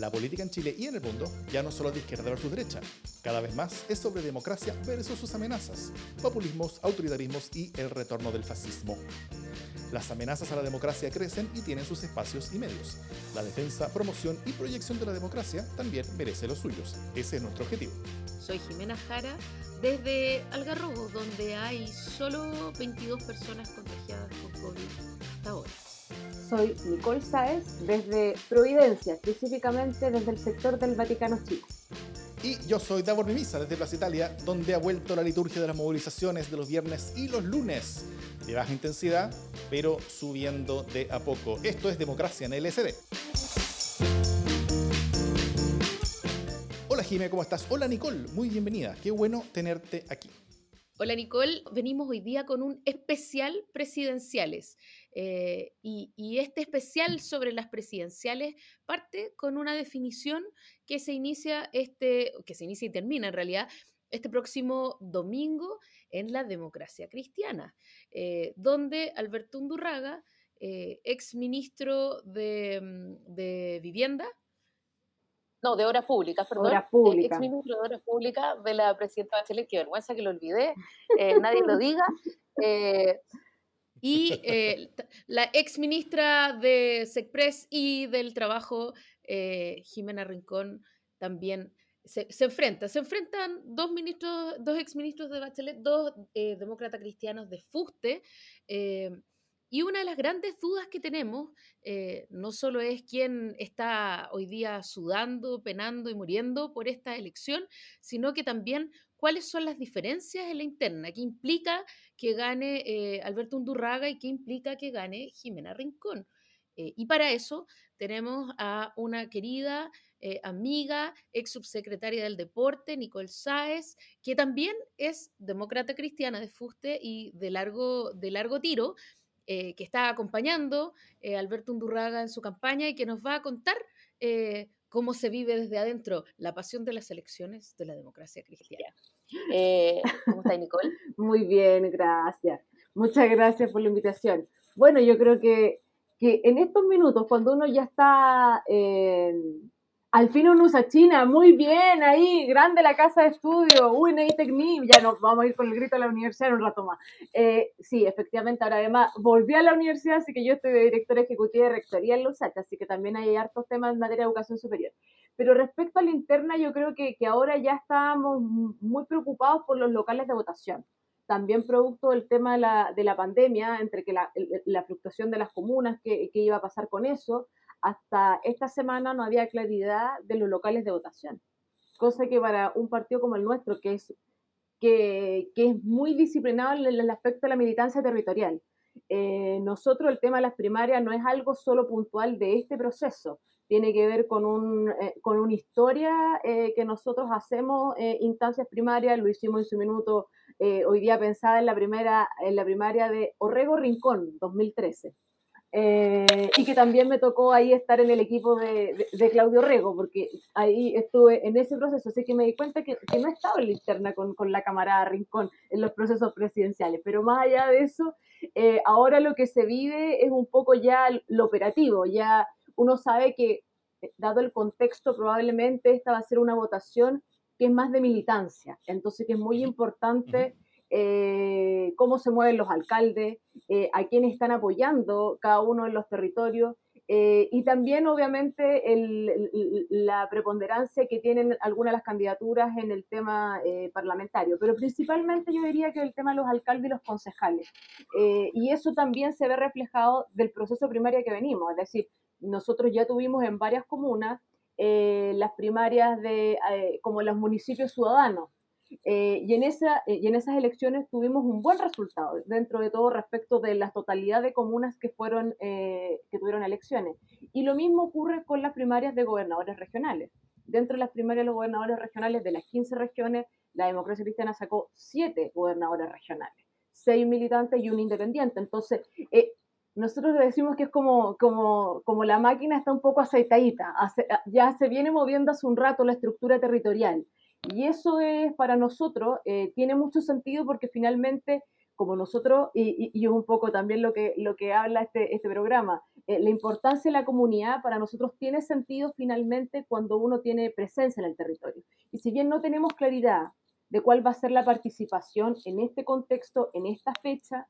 La política en Chile y en el mundo ya no solo de izquierda versus derecha, cada vez más es sobre democracia versus sus amenazas, populismos, autoritarismos y el retorno del fascismo. Las amenazas a la democracia crecen y tienen sus espacios y medios. La defensa, promoción y proyección de la democracia también merece los suyos. Ese es nuestro objetivo. Soy Jimena Jara desde Algarrobo, donde hay solo 22 personas contagiadas con COVID hasta ahora. Soy Nicole Sáez desde Providencia, específicamente desde el sector del Vaticano Chico. Y yo soy Davor Mimisa desde Plaza Italia, donde ha vuelto la liturgia de las movilizaciones de los viernes y los lunes, de baja intensidad, pero subiendo de a poco. Esto es Democracia en LSD. Hola Jime, ¿cómo estás? Hola Nicole, muy bienvenida. Qué bueno tenerte aquí. Hola Nicole, venimos hoy día con un especial presidenciales. Eh, y, este especial sobre las presidenciales parte con una definición que se inicia este, que se inicia y termina en realidad este próximo domingo en la democracia cristiana, eh, donde Alberto Undurraga, eh, ex ministro de, mm, de, Vivienda, no, de Obras Públicas, perdón, Obras Públicas. ex ministro de Obras Públicas de la presidenta Bachelet, qué vergüenza que lo olvidé, nadie lo diga, y eh, la ex ministra de SECPRES y del Trabajo, eh, Jimena Rincón, también se, enfrenta. Se enfrentan dos ministros, dos exministros de Bachelet, dos eh, demócratas cristianos de Fuste. y una de las grandes dudas que tenemos no solo es quién está hoy día sudando, penando y muriendo por esta elección, sino que también cuáles son las diferencias en la interna, qué implica que gane eh, Alberto Undurraga y qué implica que gane Jimena Rincón. Eh, y para eso tenemos a una querida eh, amiga, ex subsecretaria del deporte, Nicole Sáez, que también es demócrata cristiana de fuste y de largo, de largo tiro, que está acompañando a Alberto Undurraga en su campaña y que nos va a contar cómo se vive desde adentro la pasión de las elecciones de la democracia cristiana. Eh, ¿Cómo está Nicole? Muy bien, gracias. Muchas gracias por la invitación. Bueno, yo creo que, que en estos minutos, cuando uno ya está al fin uno usa China, muy bien, ahí, grande la casa de estudio, uy, Tecni, ya nos vamos a ir con el grito a la universidad en un rato más. Eh, sí, efectivamente, ahora además volví a la universidad, así que yo estoy de directora ejecutiva de rectoría en Lusach, así que también hay hartos temas en materia de educación superior. Pero respecto a la interna, yo creo que, que ahora ya estamos muy preocupados por los locales de votación también producto del tema de la, de la pandemia, entre que la, fluctuación de las comunas, qué iba a pasar con eso, hasta esta semana no había claridad de los locales de votación. Cosa que para un partido como el nuestro, que es, que, que es muy disciplinado en el aspecto de la militancia territorial, eh, nosotros el tema de las primarias no es algo solo puntual de este proceso, tiene que ver con, un, eh, con una historia eh, que nosotros hacemos instancias primarias, lo hicimos en su minuto, hoy día pensada en la, primera, en la primaria de Orrego Rincón, 2013. Eh, y que también me tocó ahí estar en el equipo de, de, Claudio Rego, porque ahí estuve en ese proceso, así que me di cuenta que, que no estaba en la interna con, con, la camarada Rincón en los procesos presidenciales, pero más allá de eso, eh, ahora lo que se vive es un poco ya lo operativo, ya uno sabe que, eh, dado el contexto, probablemente esta va a ser una votación que es más de militancia, entonces que es muy importante eh, cómo se mueven los alcaldes, eh, a quiénes están apoyando cada uno en los territorios eh, y también obviamente la preponderancia que tienen algunas de las candidaturas en el tema parlamentario, pero principalmente yo diría que el tema de los alcaldes y los concejales. y eso también se ve reflejado del proceso primario que venimos, es decir, nosotros ya tuvimos en varias comunas las primarias de como los municipios ciudadanos, eh, y, en esa, eh, y en esas elecciones tuvimos un buen resultado, dentro de todo respecto de la totalidad de comunas que, fueron, eh, que tuvieron elecciones. Y lo mismo ocurre con las primarias de gobernadores regionales. Dentro de las primarias de los gobernadores regionales, de las 15 regiones, la democracia cristiana sacó 7 gobernadores regionales, 6 militantes y un independiente. Entonces, nosotros decimos que es como, como, como la máquina está un poco aceitadita, ya se viene moviendo hace un rato la estructura territorial. Y eso es para nosotros, eh, tiene mucho sentido porque finalmente como nosotros, y, y, un poco también lo que, lo que habla este, este programa, eh, la importancia de la comunidad para nosotros tiene sentido finalmente cuando uno tiene presencia en el territorio. Y si bien no tenemos claridad de cuál va a ser la participación en este contexto, en esta fecha,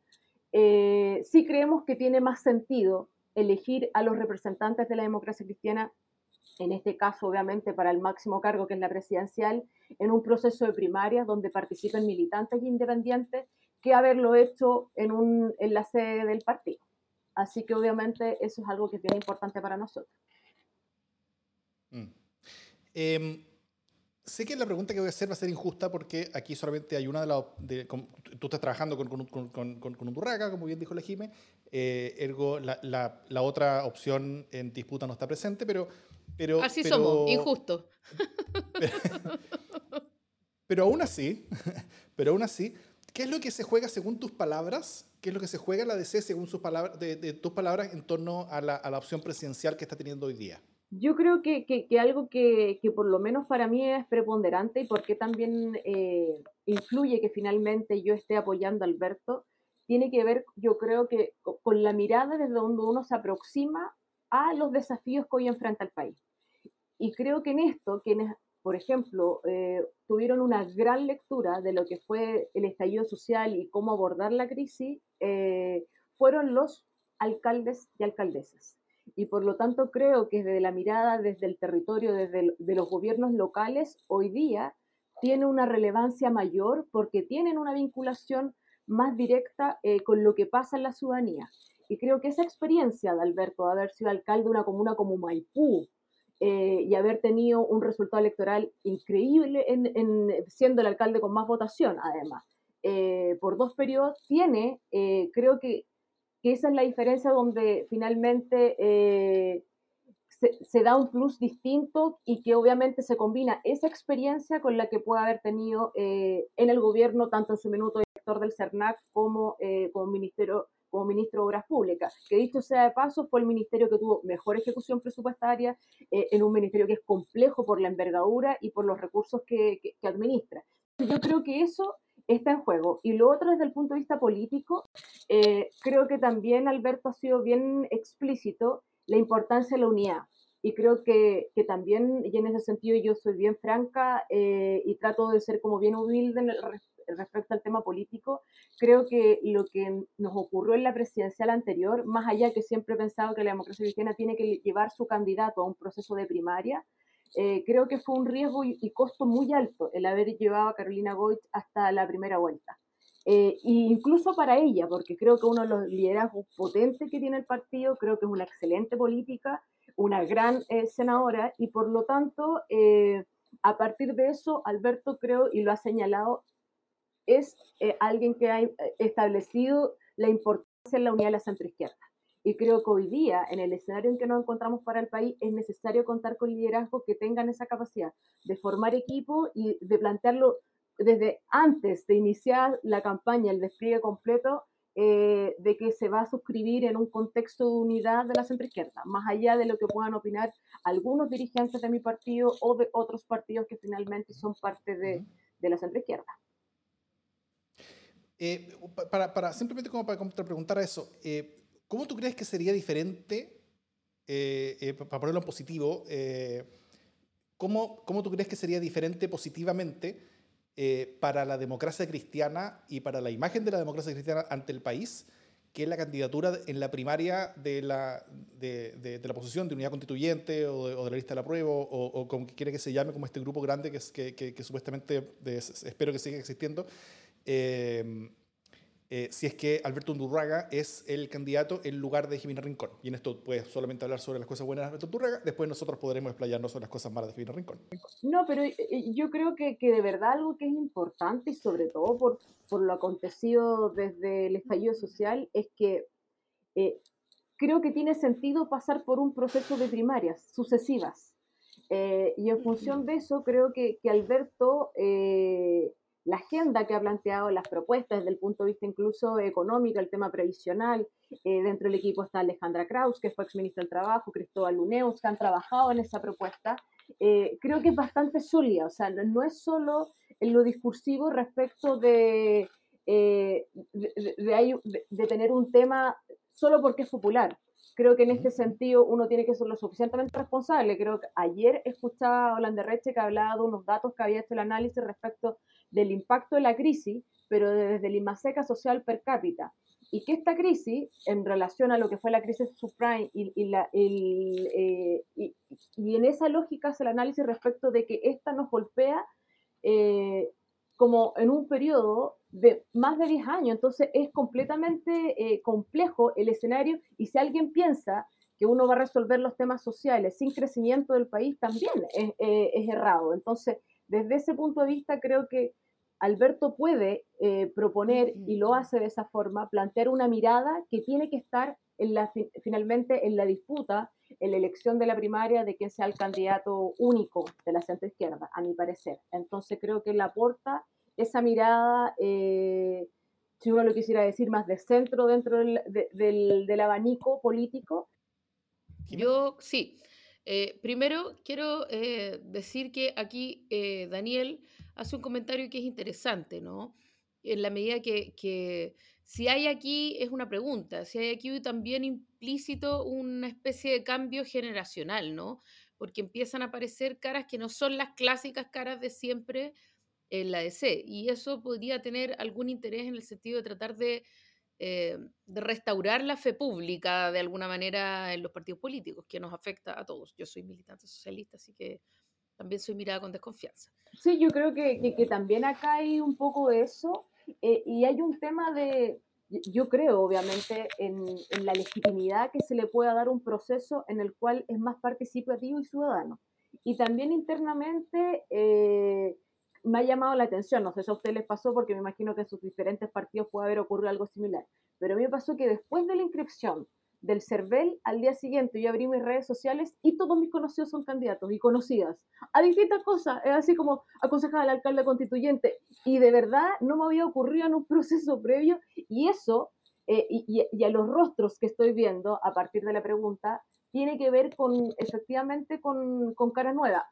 eh, sí creemos que tiene más sentido elegir a los representantes de la democracia cristiana, en este caso obviamente para el máximo cargo que es la presidencial, en un proceso de primarias donde participen militantes independientes que haberlo hecho en, un, en la sede del partido. Así que obviamente eso es algo que es bien importante para nosotros. Mm. Em, sé que la pregunta que voy a hacer va a ser injusta porque aquí solamente hay una de las... tú estás trabajando con, con, con, como bien dijo la Jime, eh, ergo la, la, la, otra opción en disputa no está presente, pero... pero Así somos, injusto. Pero, pero aún así, pero aún así, ¿Qué es lo que se juega según tus palabras? ¿Qué es lo que se juega en la DC según sus palabras, de, tus palabras en torno a la, a la, opción presidencial que está teniendo hoy día? Yo creo que, que, algo que, que, por lo menos para mí es preponderante y porque también eh, influye que finalmente yo esté apoyando a Alberto, tiene que ver, yo creo que con la mirada desde donde uno se aproxima a los desafíos que hoy enfrenta el país. Y creo que en esto, quienes por ejemplo, eh, tuvieron una gran lectura de lo que fue el estallido social y cómo abordar la crisis, eh, fueron los alcaldes y alcaldesas. Y por lo tanto creo que desde la mirada, desde el territorio, desde de los gobiernos locales, hoy día tiene una relevancia mayor porque tienen una vinculación más directa eh, con lo que pasa en la ciudadanía. Y creo que esa experiencia de Alberto, de haber sido alcalde de una comuna como Maipú, eh, y haber tenido un resultado electoral increíble en, siendo el alcalde con más votación, además, eh, por dos periodos, tiene, eh, creo que, que, esa es la diferencia donde finalmente se, se, da un plus distinto y que obviamente se combina esa experiencia con la que puede haber tenido en el gobierno, tanto en su minuto director del CERNAC como como ministerio como ministro de Obras Públicas, que dicho sea de paso, fue el ministerio que tuvo mejor ejecución presupuestaria eh, en un ministerio que es complejo por la envergadura y por los recursos que, que, administra. Yo creo que eso está en juego. Y lo otro desde el punto de vista político, eh, creo que también Alberto ha sido bien explícito la importancia de la unidad. Y creo que, que también, y en ese sentido yo soy bien franca eh, y trato de ser como bien humilde en el, respecto al tema político, creo que lo que nos ocurrió en la presidencial anterior, más allá que siempre he pensado que la democracia cristiana tiene que llevar su candidato a un proceso de primaria, eh, creo que fue un riesgo y, costo muy alto el haber llevado a Carolina Goich hasta la primera vuelta. Eh, e incluso para ella, porque creo que uno de los liderazgos potentes que tiene el partido, creo que es una excelente política, una gran eh, senadora, y por lo tanto, a partir de eso, Alberto creo, y lo ha señalado, es eh, alguien que ha eh, establecido la importancia en la unidad de la centroizquierda. Y creo que hoy día, en el escenario en que nos encontramos para el país, es necesario contar con liderazgos que tengan esa capacidad de formar equipo y de plantearlo desde antes de iniciar la campaña, el despliegue completo, eh, de que se va a suscribir en un contexto de unidad de la centroizquierda, más allá de lo que puedan opinar algunos dirigentes de mi partido o de otros partidos que finalmente son parte de, de la centroizquierda. Eh, para, para, simplemente como para preguntar a eso, eh, ¿cómo tú crees que sería diferente, eh, para ponerlo en positivo, ¿cómo, ¿cómo, tú crees que sería diferente positivamente para la democracia cristiana y para la imagen de la democracia cristiana ante el país que la candidatura en la primaria de la, de, de, la posición de unidad constituyente o de, la lista de la prueba o, o, como quiere que se llame, como este grupo grande que, que, que, que supuestamente espero que siga existiendo, eh, eh, si es que Alberto Undurraga es el candidato en lugar de Jimena Rincón. Y en esto puedes solamente hablar sobre las cosas buenas de Alberto Undurraga, después nosotros podremos explayarnos sobre las cosas malas de Jimena Rincón. No, pero eh, yo creo que, que, de verdad algo que es importante y sobre todo por, por lo acontecido desde el estallido social es que creo que tiene sentido pasar por un proceso de primarias sucesivas. y en función de eso, creo que Alberto la agenda que ha planteado, las propuestas desde el punto de vista incluso económico, el tema previsional. Eh, dentro del equipo está Alejandra Kraus, que fue exministra del Trabajo, Cristóbal Luneus, que han trabajado en esa propuesta. Eh, creo que es bastante sólida, o sea, no, es solo en lo discursivo respecto de, de, de, tener un tema solo porque es popular. Creo que en este sentido uno tiene que ser lo suficientemente responsable. Creo que ayer escuchaba a Holanda Reche que hablaba de unos datos que había hecho el análisis respecto del impacto de la crisis, pero desde el IMASECA social per cápita. Y que esta crisis, en relación a lo que fue la crisis subprime y, eh, en esa lógica hace el análisis respecto de que esta nos golpea eh, como en un periodo de más de 10 años. Entonces es completamente eh, complejo el escenario y si alguien piensa que uno va a resolver los temas sociales sin crecimiento del país, también es, es errado. Entonces, desde ese punto de vista, creo que Alberto puede eh, proponer, y lo hace de esa forma, plantear una mirada que tiene que estar en la, finalmente en la disputa, en la elección de la primaria de quién sea el candidato único de la centro izquierda, a mi parecer. Entonces creo que le aporta esa mirada, eh, si uno lo quisiera decir, más de centro dentro del, del, abanico político. Yo sí. Eh, primero quiero eh, decir que aquí Daniel hace un comentario que es interesante, ¿no? En la medida que, que, si hay aquí, es una pregunta, si hay aquí también implícito una especie de cambio generacional, ¿no? Porque empiezan a aparecer caras que no son las clásicas caras de siempre en la DC. Y eso podría tener algún interés en el sentido de tratar de, eh, de, restaurar la fe pública de alguna manera en los partidos políticos, que nos afecta a todos. Yo soy militante socialista, así que también soy mirada con desconfianza. Sí, yo creo que, que, también acá hay un poco de eso. Eh, y hay un tema de, yo creo, obviamente, en, en, la legitimidad que se le pueda dar un proceso en el cual es más participativo y ciudadano. Y también internamente eh, me ha llamado la atención, no sé si a ustedes les pasó porque me imagino que en sus diferentes partidos puede haber ocurrido algo similar, pero a mí me pasó que después de la inscripción del CERVEL, al día siguiente yo abrí mis redes sociales y todos mis conocidos son candidatos y conocidas a distintas cosas, es así como aconsejada al alcalde constituyente y de verdad no me había ocurrido en un proceso previo y eso eh, y, y, a los rostros que estoy viendo a partir de la pregunta tiene que ver con efectivamente con, con cara nueva.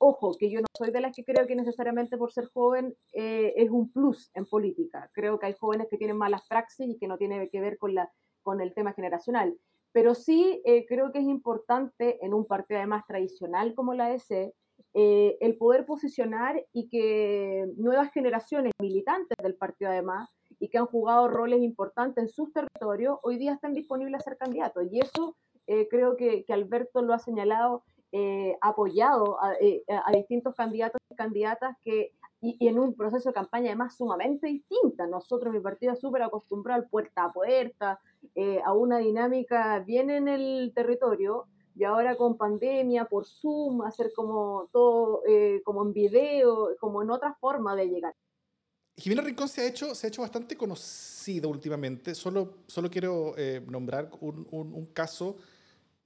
Ojo, que yo no soy de las que creo que necesariamente por ser joven eh, es un plus en política. Creo que hay jóvenes que tienen malas praxis y que no tiene que ver con, la, con el tema generacional. Pero sí eh, creo que es importante en un partido además tradicional como la EC eh, el poder posicionar y que nuevas generaciones militantes del partido además y que han jugado roles importantes en sus territorios hoy día están disponibles a ser candidatos. Y eso creo que, que Alberto lo ha señalado eh, apoyado eh, a, distintos candidatos y candidatas que, y, en un proceso de campaña además sumamente distinta. Nosotros, mi partido, súper acostumbrado al puerta a puerta, eh, a una dinámica bien en el territorio, y ahora con pandemia, por Zoom, hacer como todo, como en video, como en otra forma de llegar. Jimena Rincón se ha hecho, se ha hecho bastante conocida últimamente. Solo, solo quiero nombrar un, un, un caso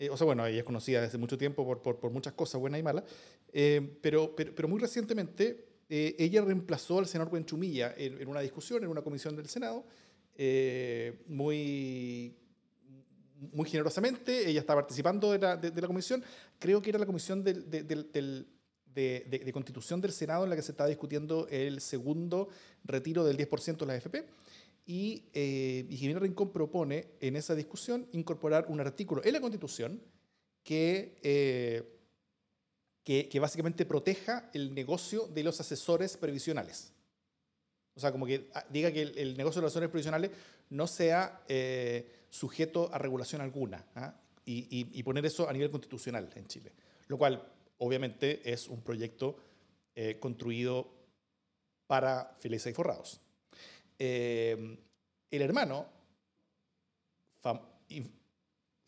eh, o sea, bueno, ella es conocida desde mucho tiempo por, por, muchas cosas buenas y malas, eh, pero, pero, muy recientemente eh, ella reemplazó al senador Buenchumilla en, una discusión en una comisión del Senado, muy, muy generosamente, ella está participando de la, de, la, comisión, creo que era la comisión del, del, de, constitución del Senado en la que se estaba discutiendo el segundo retiro del 10% de la AFP. Y, eh, Rincón propone en esa discusión incorporar un artículo en la Constitución que, eh, que, que, básicamente proteja el negocio de los asesores previsionales. O sea, como que ah, diga que el, el negocio de los asesores previsionales no sea eh, sujeto a regulación alguna ¿ah? y, y, y, poner eso a nivel constitucional en Chile. Lo cual, obviamente, es un proyecto eh, construido para felices y forrados. Eh, el hermano,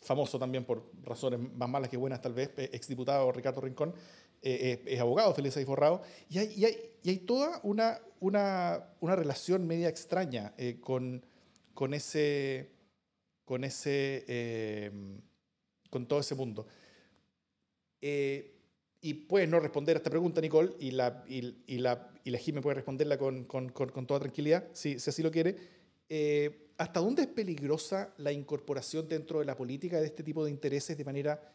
famoso también por razones más malas que buenas tal vez, exdiputado Ricardo Rincón, eh, es, abogado, Feliz y Forrado, y hay, y hay, y hay toda una, una, una, relación media extraña eh, con, con, ese, con, ese, eh, con todo ese mundo. Eh, y puedes no responder a esta pregunta, Nicole, y la, y la, y la Jimmy puede responderla con, con, con, con, toda tranquilidad, si, si así lo quiere. Eh, ¿Hasta dónde es peligrosa la incorporación dentro de la política de este tipo de intereses de manera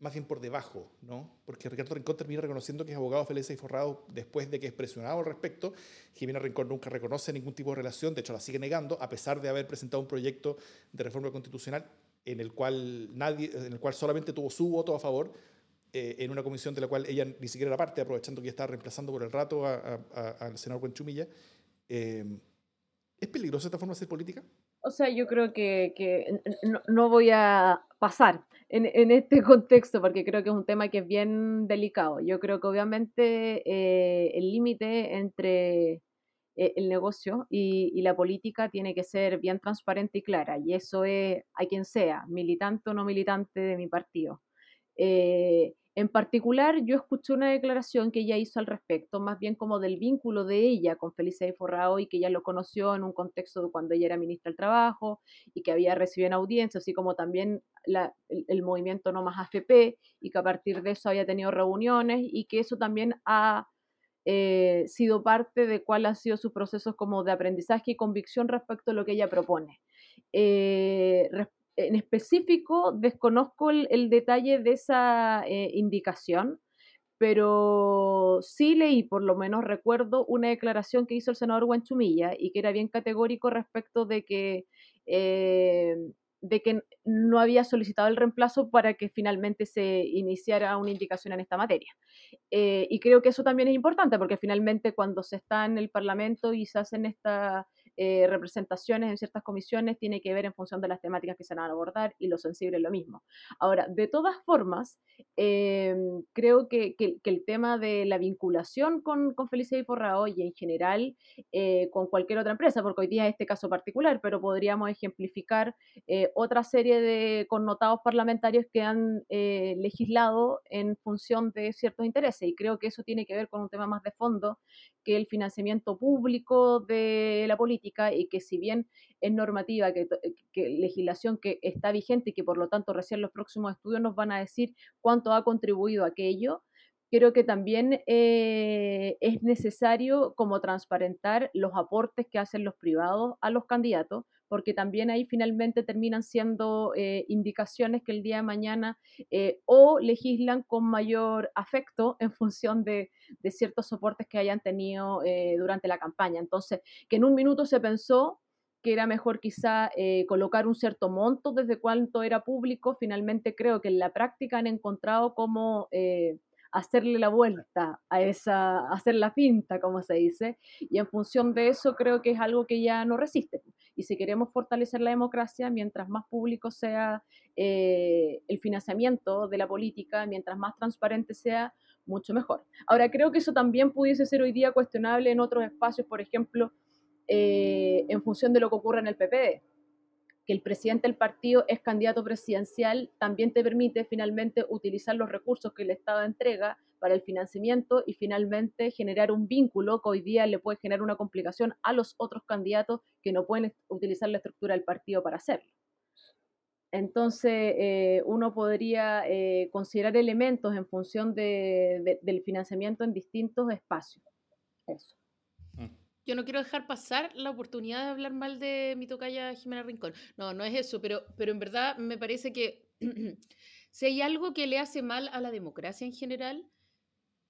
más bien por debajo, ¿no? Porque Ricardo Rincón termina reconociendo que es abogado feliz y forrado después de que es presionado al respecto. Jimena Rincón nunca reconoce ningún tipo de relación, de hecho la sigue negando, a pesar de haber presentado un proyecto de reforma constitucional en el cual, nadie, en el cual solamente tuvo su voto a favor, eh, en una comisión de la cual ella ni siquiera era parte, aprovechando que estaba reemplazando por el rato al senador Buenchumilla. Eh, ¿Es peligrosa esta forma de hacer política? O sea, yo creo que, que no, voy a pasar en, en, este contexto porque creo que es un tema que es bien delicado. Yo creo que obviamente eh, el límite entre eh, el negocio y, y, la política tiene que ser bien transparente y clara y eso es a quien sea, militante o no militante de mi partido. Eh, en particular, yo escuché una declaración que ella hizo al respecto, más bien como del vínculo de ella con Felicia Forrao y que ella lo conoció en un contexto de cuando ella era ministra del Trabajo y que había recibido en audiencia, así como también el, movimiento No Más AFP y que a partir de eso había tenido reuniones y que eso también ha eh, sido parte de cuál ha sido su proceso como de aprendizaje y convicción respecto a lo que ella propone. Eh, en específico desconozco el, detalle de esa eh, indicación, pero sí leí, por lo menos recuerdo, una declaración que hizo el senador Guanchumilla y que era bien categórico respecto de que, eh, de que no había solicitado el reemplazo para que finalmente se iniciara una indicación en esta materia. Eh, y creo que eso también es importante porque finalmente cuando se está en el Parlamento y se hacen esta eh, representaciones en ciertas comisiones tiene que ver en función de las temáticas que se van a abordar y lo sensible es lo mismo. Ahora, de todas formas, eh, creo que, el tema de la vinculación con, con Felicia y Forrao y en general eh, con cualquier otra empresa, porque hoy día es este caso particular, pero podríamos ejemplificar otra serie de connotados parlamentarios que han legislado en función de ciertos intereses y creo que eso tiene que ver con un tema más de fondo que el financiamiento público de la política y que si bien es normativa, que, legislación que está vigente y que por lo tanto recién los próximos estudios nos van a decir cuánto ha contribuido aquello, creo que también eh, es necesario como transparentar los aportes que hacen los privados a los candidatos, porque también ahí finalmente terminan siendo eh, indicaciones que el día de mañana eh, o legislan con mayor afecto en función de, de ciertos soportes que hayan tenido durante la campaña. Entonces, que en un minuto se pensó que era mejor quizá colocar un cierto monto desde cuánto era público, finalmente creo que en la práctica han encontrado cómo hacerle la vuelta a esa, hacer la pinta, como se dice, y en función de eso creo que es algo que ya no resiste. Y si queremos fortalecer la democracia, mientras más público sea eh, el financiamiento de la política, mientras más transparente sea, mucho mejor. Ahora, creo que eso también pudiese ser hoy día cuestionable en otros espacios, por ejemplo, eh, en función de lo que ocurre en el PPD que el presidente del partido es candidato presidencial, también te permite finalmente utilizar los recursos que el Estado entrega para el financiamiento y finalmente generar un vínculo que hoy día le puede generar una complicación a los otros candidatos que no pueden utilizar la estructura del partido para hacerlo. Entonces, eh, uno podría eh, considerar elementos en función del financiamiento en distintos espacios. Eso yo no quiero dejar pasar la oportunidad de hablar mal de mi tocaya Jimena Rincón. No, no es eso, pero, pero en verdad me parece que si hay algo que le hace mal a la democracia en general,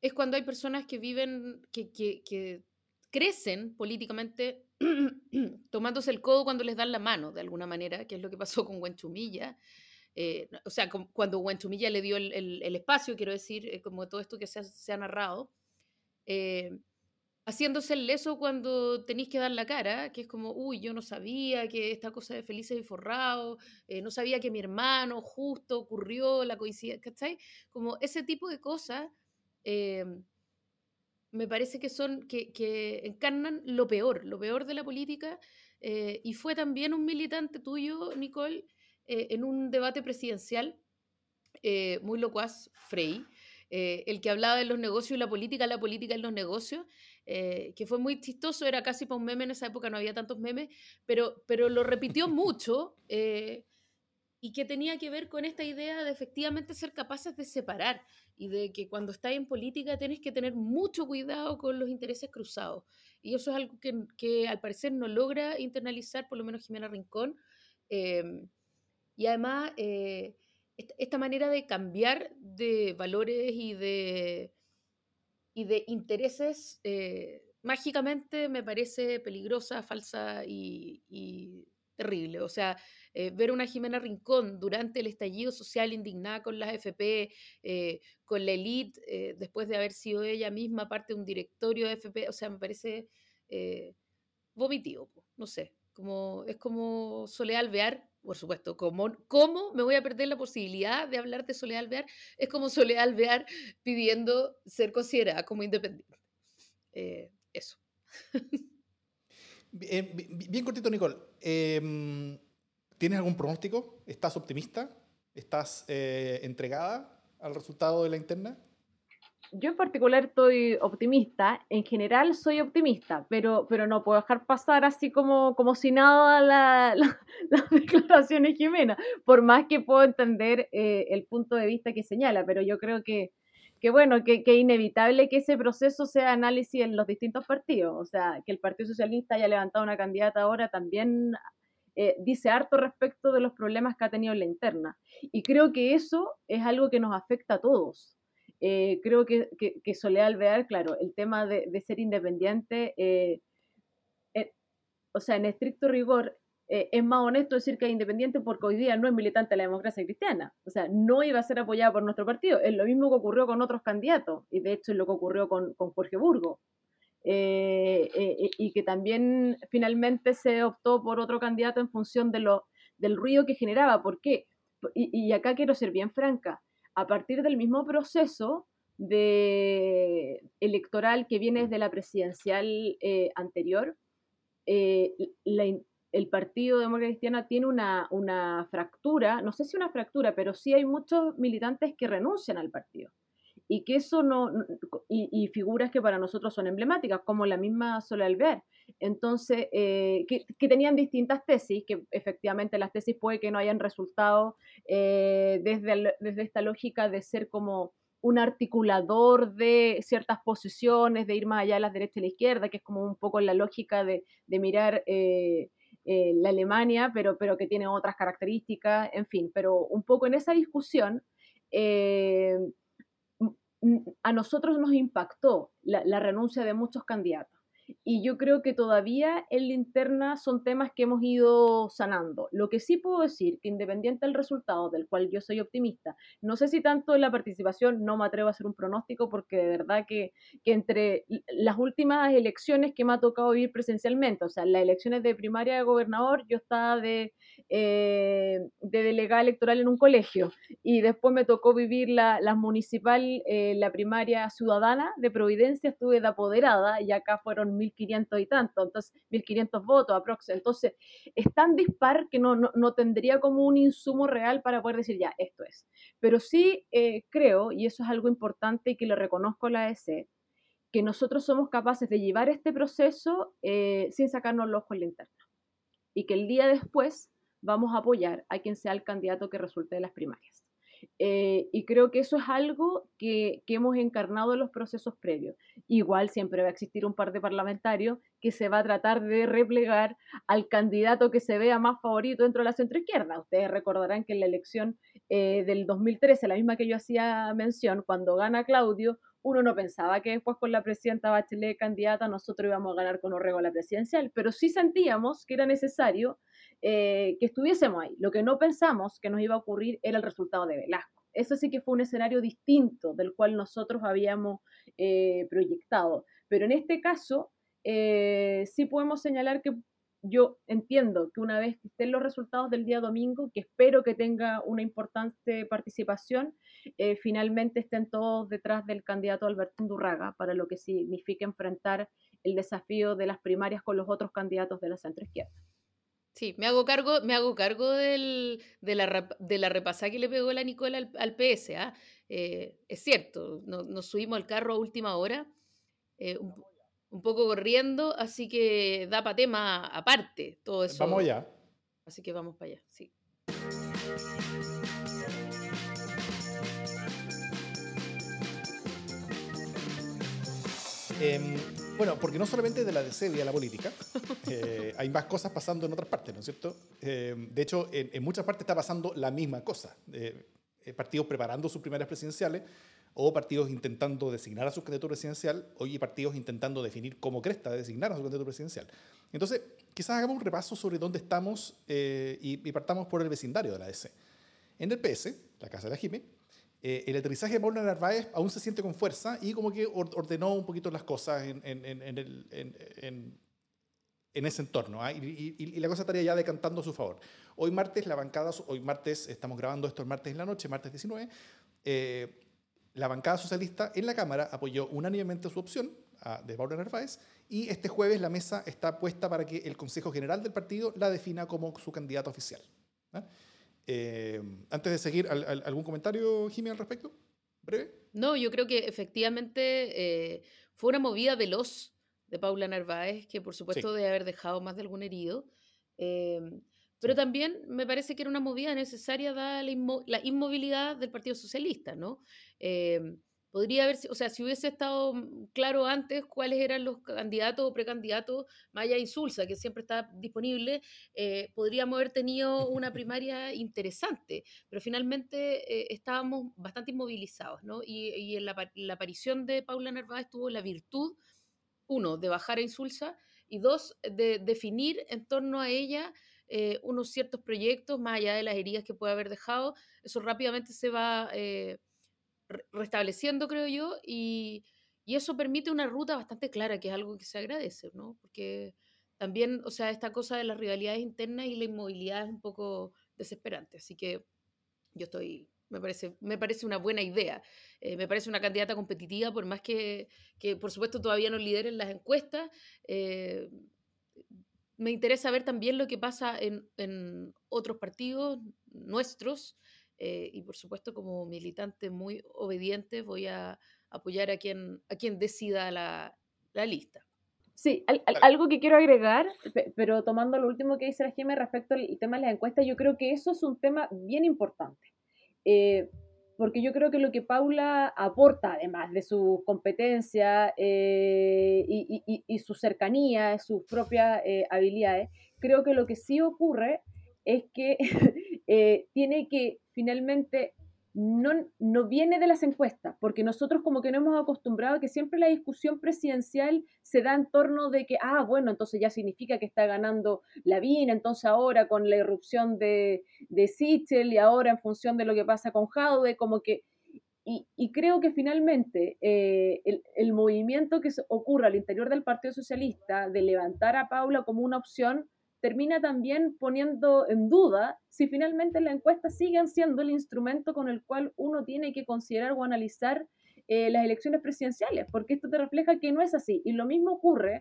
es cuando hay personas que viven, que, que, crecen políticamente tomándose el codo cuando les dan la mano, de alguna manera, que es lo que pasó con Huenchumilla. Eh, o sea, cuando Huenchumilla le dio el, el, espacio, quiero decir, como todo esto que se ha, se ha narrado. Eh, haciéndose el leso cuando tenéis que dar la cara, que es como, uy, yo no sabía que esta cosa de felices y forrados, eh, no sabía que mi hermano justo ocurrió la coincidencia, ¿cachai? Como ese tipo de cosas eh, me parece que son, que, que, encarnan lo peor, lo peor de la política, eh, y fue también un militante tuyo, Nicole, en un debate presidencial, muy locuaz, Frey, el que hablaba de los negocios y la política, la política en los negocios, eh, que fue muy chistoso, era casi para un meme, en esa época no había tantos memes, pero, pero lo repitió mucho eh, y que tenía que ver con esta idea de efectivamente ser capaces de separar y de que cuando estás en política tienes que tener mucho cuidado con los intereses cruzados. Y eso es algo que, que al parecer no logra internalizar, por lo menos Jimena Rincón. Em, y además... Eh, esta, manera de cambiar de valores y de, y de intereses eh, mágicamente me parece peligrosa, falsa y, terrible. O sea, eh, ver una Jimena Rincón durante el estallido social indignada con las FP, eh, con la elite, después de haber sido ella misma parte de un directorio de FP, o sea, me parece vomitivo, no sé, como, es como Soledad Alvear por supuesto, ¿cómo, ¿cómo me voy a perder la posibilidad de hablar de Soledad Alvear? Es como Soledad Alvear pidiendo ser considerada como independiente. Eh, eso. Bien, bien, cortito, Nicole. Em, ¿Tienes algún pronóstico? ¿Estás optimista? ¿Estás eh, entregada al resultado de la interna? Yo en particular estoy optimista, en general soy optimista, pero, pero no puedo dejar pasar así como, como si nada la, la, las declaraciones Jimena, por más que puedo entender eh, el punto de vista que señala, pero yo creo que, que bueno, que, que, inevitable que ese proceso sea análisis en los distintos partidos, o sea, que el Partido Socialista haya levantado una candidata ahora también eh, dice harto respecto de los problemas que ha tenido en la interna, y creo que eso es algo que nos afecta a todos eh, creo que, que, que, Soledad Alvear, claro, el tema de, de ser independiente, eh, eh, o sea, en estricto rigor, es más honesto decir que es independiente porque hoy día no es militante de la democracia cristiana. O sea, no iba a ser apoyada por nuestro partido. Es lo mismo que ocurrió con otros candidatos, y de hecho es lo que ocurrió con, con Jorge Burgo. y que también finalmente se optó por otro candidato en función de lo, del ruido que generaba. ¿Por qué? Y, y acá quiero ser bien franca a partir del mismo proceso de electoral que viene desde la presidencial eh, anterior, eh, el Partido Demócrata Cristiana tiene una, una, fractura, no sé si una fractura, pero sí hay muchos militantes que renuncian al partido. Y que eso no, y, figuras que para nosotros son emblemáticas, como la misma Sola Alver. Entonces, eh, que, tenían distintas tesis, que efectivamente las tesis puede que no hayan resultado eh, desde, desde esta lógica de ser como un articulador de ciertas posiciones, de ir más allá de la derecha y la izquierda, que es como un poco la lógica de, de mirar eh, la Alemania, pero, pero que tiene otras características, en fin, pero un poco en esa discusión a nosotros nos impactó la renuncia de muchos candidatos y yo creo que todavía en la interna son temas que hemos ido sanando. Lo que sí puedo decir, que independiente del resultado, del cual yo soy optimista, no sé si tanto en la participación, no me atrevo a hacer un pronóstico porque de verdad que, que entre las últimas elecciones que me ha tocado vivir presencialmente, o sea, las elecciones de primaria de gobernador, yo estaba de, eh, de delegada electoral en un colegio y después me tocó vivir la, la municipal, eh, la primaria ciudadana de Providencia, estuve de apoderada y acá fueron 1.500 y tanto, entonces 1.500 votos aprox. Entonces, es tan dispar que no, no, tendría como un insumo real para poder decir, ya, esto es. Pero sí eh, creo, y eso es algo importante y que le reconozco a la ESE, que nosotros somos capaces de llevar este proceso sin sacarnos los ojos en la interna. Y que el día después vamos a apoyar a quien sea el candidato que resulte de las primarias. Eh, y creo que eso es algo que, que, hemos encarnado en los procesos previos. Igual siempre va a existir un par de parlamentarios que se va a tratar de replegar al candidato que se vea más favorito dentro de la centroizquierda. Ustedes recordarán que en la elección eh, del 2013, la misma que yo hacía mención, cuando gana Claudio, uno no pensaba que después con la presidenta Bachelet candidata nosotros íbamos a ganar con Orrego la presidencial, pero sí sentíamos que era necesario eh, que estuviésemos ahí. Lo que no pensamos que nos iba a ocurrir era el resultado de Velasco. Eso sí que fue un escenario distinto del cual nosotros habíamos eh, proyectado. Pero en este caso, eh, sí podemos señalar que yo entiendo que una vez que estén los resultados del día domingo, que espero que tenga una importante participación, finalmente estén todos detrás del candidato Alberto Durraga, para lo que significa enfrentar el desafío de las primarias con los otros candidatos de la centroizquierda. Sí, me hago cargo, me hago cargo del, de, la, de la repasada que le pegó la Nicola al, al PS. ¿ah? Eh, es cierto, nos subimos al carro a última hora, eh, un, poco corriendo, así que da para tema aparte todo eso. Vamos allá. Así que vamos para allá, sí. Em, bueno, porque no solamente de la de la política, eh, hay más cosas pasando en otras partes, ¿no es cierto? Eh, de hecho, en, muchas partes está pasando la misma cosa. Eh, eh, partidos preparando sus primeras presidenciales, o partidos intentando designar a su candidato presidencial, o partidos intentando definir cómo cresta designar a su candidato presidencial. Entonces, quizás hagamos un repaso sobre dónde estamos eh, y, partamos por el vecindario de la DC. En el PS, la Casa de la eh, el aterrizaje de Paula Narváez aún se siente con fuerza y como que ordenó un poquito las cosas en, ese entorno. ¿ah? Y, la cosa estaría ya decantando a su favor. Hoy martes, la bancada, hoy martes, estamos grabando esto el martes en la noche, martes 19, eh, la bancada socialista en la Cámara apoyó unánimemente su opción de Paula Narváez y este jueves la mesa está puesta para que el Consejo General del partido la defina como su candidata oficial. ¿ah? Eh, antes de seguir, ¿algún comentario, Jimmy, al respecto? ¿Breve? No, yo creo que efectivamente eh, fue una movida veloz de Paula Narváez, que por supuesto debe haber dejado más de algún herido. Em, pero también me parece que era una movida necesaria dada la, inmovilidad del Partido Socialista, ¿no? Em, podría haber, o sea, si hubiese estado mm, claro antes cuáles eran los candidatos o precandidatos, Maya Insulza, que siempre está disponible, eh, podríamos haber tenido una primaria interesante, pero finalmente eh, estábamos bastante inmovilizados, ¿no? Y, en la, la, aparición de Paula Narváez tuvo la virtud uno, de bajar a Insulsa y dos, de definir en torno a ella eh, unos ciertos proyectos, más allá de las heridas que puede haber dejado. Eso rápidamente se va eh, restableciendo, creo yo, y, eso permite una ruta bastante clara, que es algo que se agradece, ¿no? Porque también, o sea, esta cosa de las rivalidades internas y la inmovilidad es un poco desesperante. Así que yo estoy me parece, me parece una buena idea. Eh, me parece una candidata competitiva, por más que, que por supuesto, todavía no lideren las encuestas. Eh, me interesa ver también lo que pasa en, en otros partidos nuestros. Eh, y por supuesto, como militante muy obediente, voy a apoyar a quien, a quien decida la, la lista. Sí, algo que quiero agregar, pero tomando lo último que dice la Gemma respecto al tema de las encuestas, yo creo que eso es un tema bien importante. Eh, porque yo creo que lo que Paula aporta, además de su competencia eh, y, su cercanía, sus propias eh, habilidades, creo que lo que sí ocurre es que tiene que finalmente no, no viene de las encuestas, porque nosotros como que no hemos acostumbrado a que siempre la discusión presidencial se da en torno de que, ah, bueno, entonces ya significa que está ganando Lavín, entonces ahora con la irrupción de, de Sichel y ahora en función de lo que pasa con Jaude, como que... Y, creo que finalmente eh, el, el movimiento que ocurre al interior del Partido Socialista de levantar a Paula como una opción termina también poniendo en duda si finalmente las encuestas siguen siendo el instrumento con el cual uno tiene que considerar o analizar eh, las elecciones presidenciales, porque esto te refleja que no es así. Y lo mismo ocurre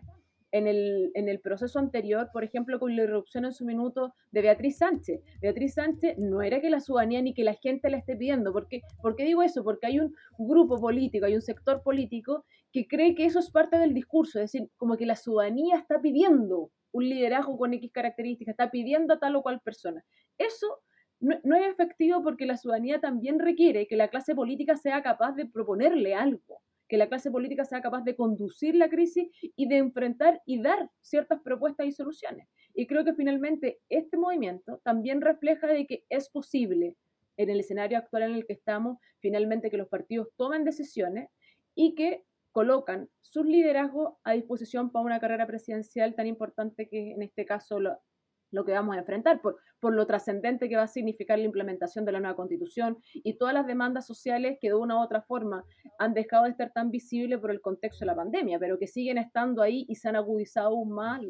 en el, en el proceso anterior, por ejemplo, con la irrupción en su minuto de Beatriz Sánchez. Beatriz Sánchez no era que la ciudadanía ni que la gente la esté pidiendo. ¿Por qué, ¿Por qué digo eso? Porque hay un grupo político, hay un sector político que cree que eso es parte del discurso, es decir, como que la ciudadanía está pidiendo un liderazgo con X características, está pidiendo a tal o cual persona. Eso no, es efectivo porque la ciudadanía también requiere que la clase política sea capaz de proponerle algo, que la clase política sea capaz de conducir la crisis y de enfrentar y dar ciertas propuestas y soluciones. Y creo que finalmente este movimiento también refleja de que es posible en el escenario actual en el que estamos, finalmente que los partidos tomen decisiones y que colocan sus liderazgos a disposición para una carrera presidencial tan importante que en este caso lo, lo que vamos a enfrentar, por, por lo trascendente que va a significar la implementación de la nueva constitución y todas las demandas sociales que de una u otra forma han dejado de estar tan visibles por el contexto de la pandemia, pero que siguen estando ahí y se han agudizado aún más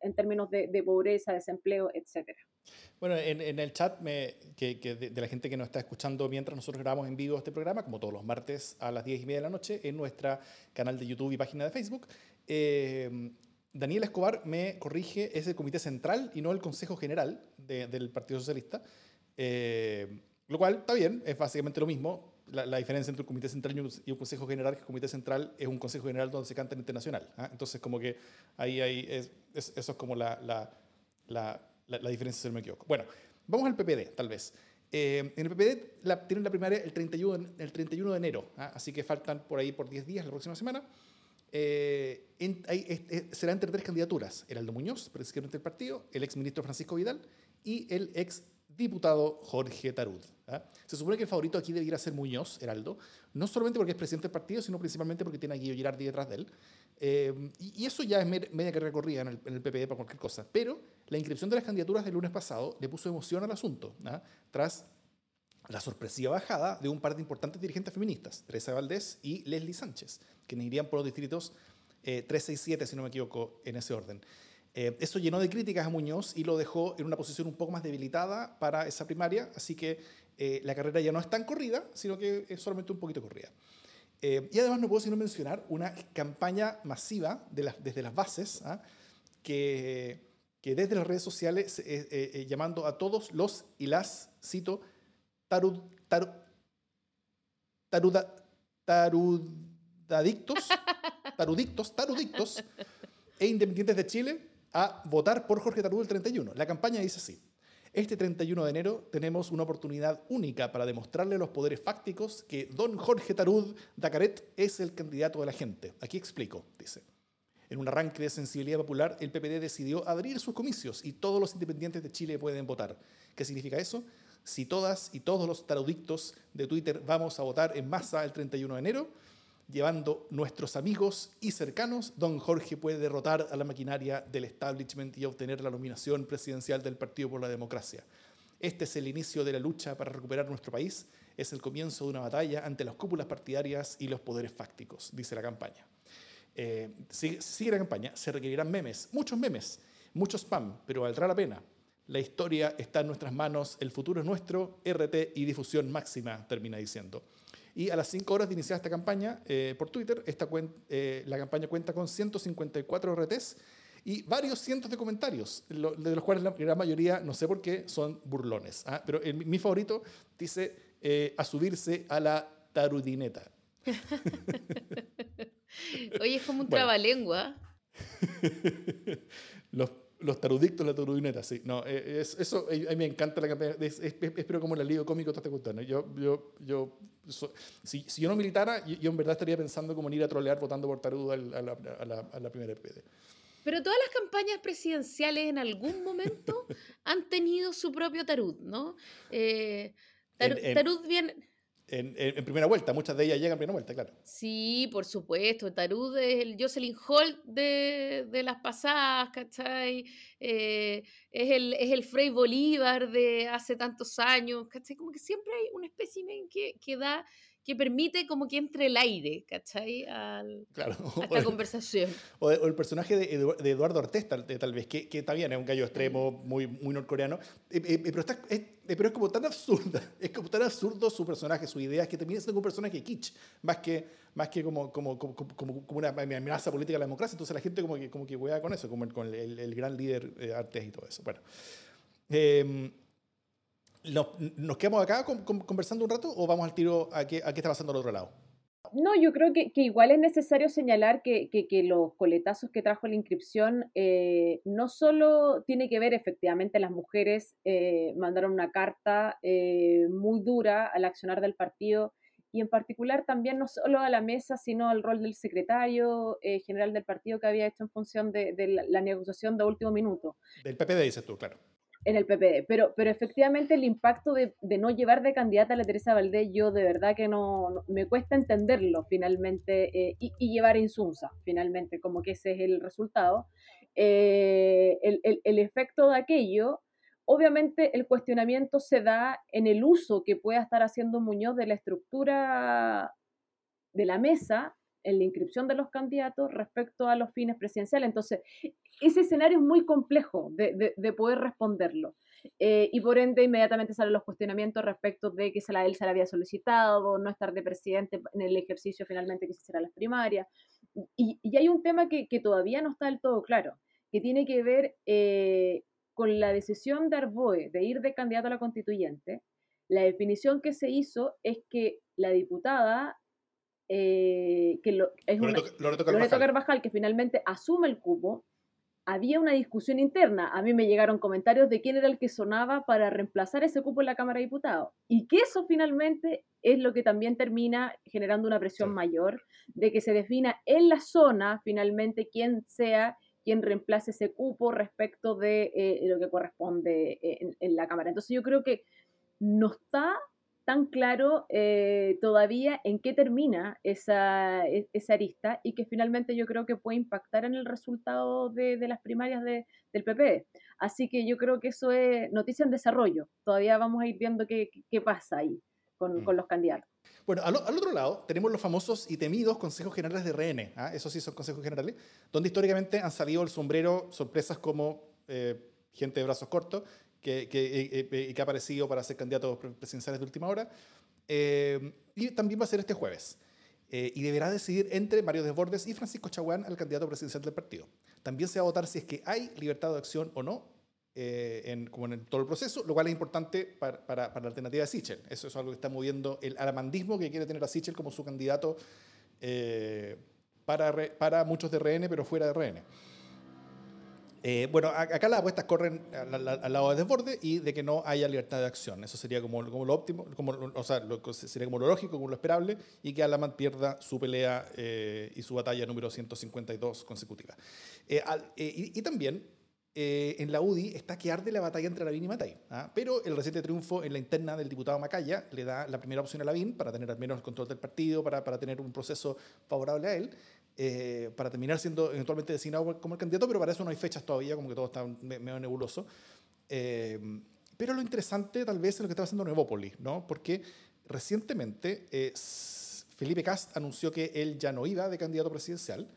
en términos de, de, pobreza, desempleo, etcétera. Bueno, en, en el chat me, que, que de, la gente que nos está escuchando mientras nosotros grabamos en vivo este programa, como todos los martes a las 10 y media de la noche, en nuestra canal de YouTube y página de Facebook, eh, Daniel Escobar me corrige, es el Comité Central y no el Consejo General del Partido Socialista, eh, lo cual está bien, es básicamente lo mismo. La, diferencia entre un Comité Central y un, Consejo General que el Comité Central es un Consejo General donde se canta en internacional. ¿ah? Entonces, como que ahí, ahí es, eso es como la, la, la, diferencia, si no me equivoco. Bueno, vamos al PPD, tal vez. Eh, en el PPD tienen la primaria el 31, el 31 de enero, ¿ah? así que faltan por ahí por 10 días la próxima semana. Eh, será entre tres candidaturas, el Aldo Muñoz, presidente del partido, el ex ministro Francisco Vidal y el ex diputado Jorge Tarud. ¿ah? Se supone que el favorito aquí debiera ser Muñoz, Heraldo, no solamente porque es presidente del partido, sino principalmente porque tiene a Guido Girardi detrás de él. Eh, y, eso ya es media que recorría en el, en el PPD para cualquier cosa. Pero la inscripción de las candidaturas del lunes pasado le puso emoción al asunto, ¿ah? tras la sorpresiva bajada de un par de importantes dirigentes feministas, Teresa Valdés y Leslie Sánchez, que irían por los distritos eh, 367, si no me equivoco, en ese orden. Eh, eso llenó de críticas a Muñoz y lo dejó en una posición un poco más debilitada para esa primaria, así que eh, la carrera ya no es tan corrida, sino que es solamente un poquito corrida. Eh, y además no puedo sino mencionar una campaña masiva de las, desde las bases, ¿ah? que, que, desde las redes sociales, llamando a todos los y las, cito, tarud, taruda, tarudadictos, tarudictos, tarudictos e independientes de Chile a votar por Jorge Tarud el 31. La campaña dice así. Este 31 de enero tenemos una oportunidad única para demostrarle a los poderes fácticos que don Jorge Tarud Dacaret es el candidato de la gente. Aquí explico, dice. En un arranque de sensibilidad popular, el PPD decidió abrir sus comicios y todos los independientes de Chile pueden votar. ¿Qué significa eso? Si todas y todos los tarudictos de Twitter vamos a votar en masa el 31 de enero, llevando nuestros amigos y cercanos, don Jorge puede derrotar a la maquinaria del establishment y obtener la nominación presidencial del Partido por la Democracia. Este es el inicio de la lucha para recuperar nuestro país, es el comienzo de una batalla ante las cúpulas partidarias y los poderes fácticos, dice la campaña. Eh, sigue, sigue la campaña, se requerirán memes, muchos memes, mucho spam, pero valdrá la pena. La historia está en nuestras manos, el futuro es nuestro, RT y difusión máxima, termina diciendo. Y a las 5 horas de iniciar esta campaña eh, por Twitter, esta eh, la campaña cuenta con 154 RTs y varios cientos de comentarios, de los cuales la gran mayoría, no sé por qué, son burlones. ¿ah? Pero mi favorito dice eh, a subirse a la tarudineta. Oye, es como un trabalengua. los los tarudictos, la tarudineta, sí. No, eh, es, eso, a mí me encanta la campaña. Es, espero como el alivio cómico te está Yo, yo, yo, si, si, yo no militara, yo, en verdad estaría pensando como en ir a trolear votando por tarudo a la, a la, a la primera PPD. Pero todas las campañas presidenciales en algún momento han tenido su propio tarud, ¿no? Eh, tarud viene en, primera vuelta. Muchas de ellas llegan en primera vuelta, claro. Sí, por supuesto. Tarud es el Jocelyn Holt de, de las pasadas, ¿cachai? Eh, es, el, es el Frei Bolívar de hace tantos años, ¿cachai? Como que siempre hay un espécimen que, que da que permite como que entre el aire, ¿cachai? Al, claro. a esta conversación. O, el personaje de, Eduardo Ortez, tal, vez, que, que, está bien, es un gallo extremo, muy, muy norcoreano, eh, eh, pero, está, es, pero es como tan absurda, es como tan absurdo su personaje, su idea, que termina siendo un personaje kitsch, más que, más que como, como, como, como, una amenaza política a la democracia, entonces la gente como que, como que juega con eso, como con el, el, gran líder eh, Artés y todo eso. Bueno. Eh, ¿Nos, quedamos acá conversando un rato o vamos al tiro a qué, a qué está pasando al otro lado? No, yo creo que, que igual es necesario señalar que, que, que, los coletazos que trajo la inscripción eh, no solo tiene que ver efectivamente las mujeres eh, mandaron una carta eh, muy dura al accionar del partido y en particular también no solo a la mesa, sino al rol del secretario general del partido que había hecho en función de, de la, la, negociación de último minuto. Del PPD, dices tú, claro en el PPD, pero, pero efectivamente el impacto de, de, no llevar de candidata a la Teresa Valdés, yo de verdad que no, me cuesta entenderlo finalmente eh, y, y, llevar a Insunza, finalmente, como que ese es el resultado. Eh, el, el, el, efecto de aquello, obviamente el cuestionamiento se da en el uso que pueda estar haciendo Muñoz de la estructura de la mesa en la inscripción de los candidatos respecto a los fines presidenciales. Entonces, ese escenario es muy complejo de, de, poder responderlo. Eh, y por ende, inmediatamente salen los cuestionamientos respecto de que se la, él se la había solicitado, no estar de presidente en el ejercicio finalmente que se será las primarias. Y, y, hay un tema que, que, todavía no está del todo claro, que tiene que ver eh, con la decisión de Arboe de ir de candidato a la constituyente. La definición que se hizo es que la diputada eh, que lo, es Loreto, una, Loreto, Carvajal. Carvajal, que finalmente asume el cupo, había una discusión interna. A mí me llegaron comentarios de quién era el que sonaba para reemplazar ese cupo en la Cámara de Diputados. Y que eso finalmente es lo que también termina generando una presión sí. mayor de que se defina en la zona finalmente quién sea quien reemplace ese cupo respecto de eh, lo que corresponde en, en, la Cámara. Entonces yo creo que no está tan claro eh, todavía en qué termina esa, e, esa, arista y que finalmente yo creo que puede impactar en el resultado de, las primarias del PP. Así que yo creo que eso es noticia en desarrollo. Todavía vamos a ir viendo qué, qué pasa ahí con, mm. con los candidatos. Bueno, al, otro lado tenemos los famosos y temidos consejos generales de RN. ¿ah? Esos sí son consejos generales, donde históricamente han salido el sombrero sorpresas como eh, gente de brazos cortos que, que, que, ha aparecido para ser candidatos presidenciales de última hora. Eh, y también va a ser este jueves. Eh, y deberá decidir entre Mario Desbordes y Francisco Chaguán al candidato presidencial del partido. También se va a votar si es que hay libertad de acción o no eh, en, como en todo el proceso, lo cual es importante para, para, la alternativa de Sichel. Eso es algo que está moviendo el alamandismo que quiere tener a Sichel como su candidato eh, para, para muchos de RN, pero fuera de RN. Eh, bueno, acá las apuestas corren al, lado de desborde y de que no haya libertad de acción. Eso sería como, lo óptimo, como, o sea, sería como lo lógico, como lo esperable, y que Alaman pierda su pelea y su batalla número 152 consecutiva. y, y, también eh, en la UDI está que arde la batalla entre Lavín y Matay. ¿ah? Pero el reciente triunfo en la interna del diputado Macaya le da la primera opción a Lavín para tener al menos el control del partido, para, para tener un proceso favorable a él, eh, para terminar siendo eventualmente designado como el candidato, pero para eso no hay fechas todavía, como que todo está medio nebuloso. Eh, pero lo interesante tal vez es lo que está haciendo Nuevópolis, ¿no? porque recientemente Felipe Cast anunció que él ya no iba de candidato presidencial,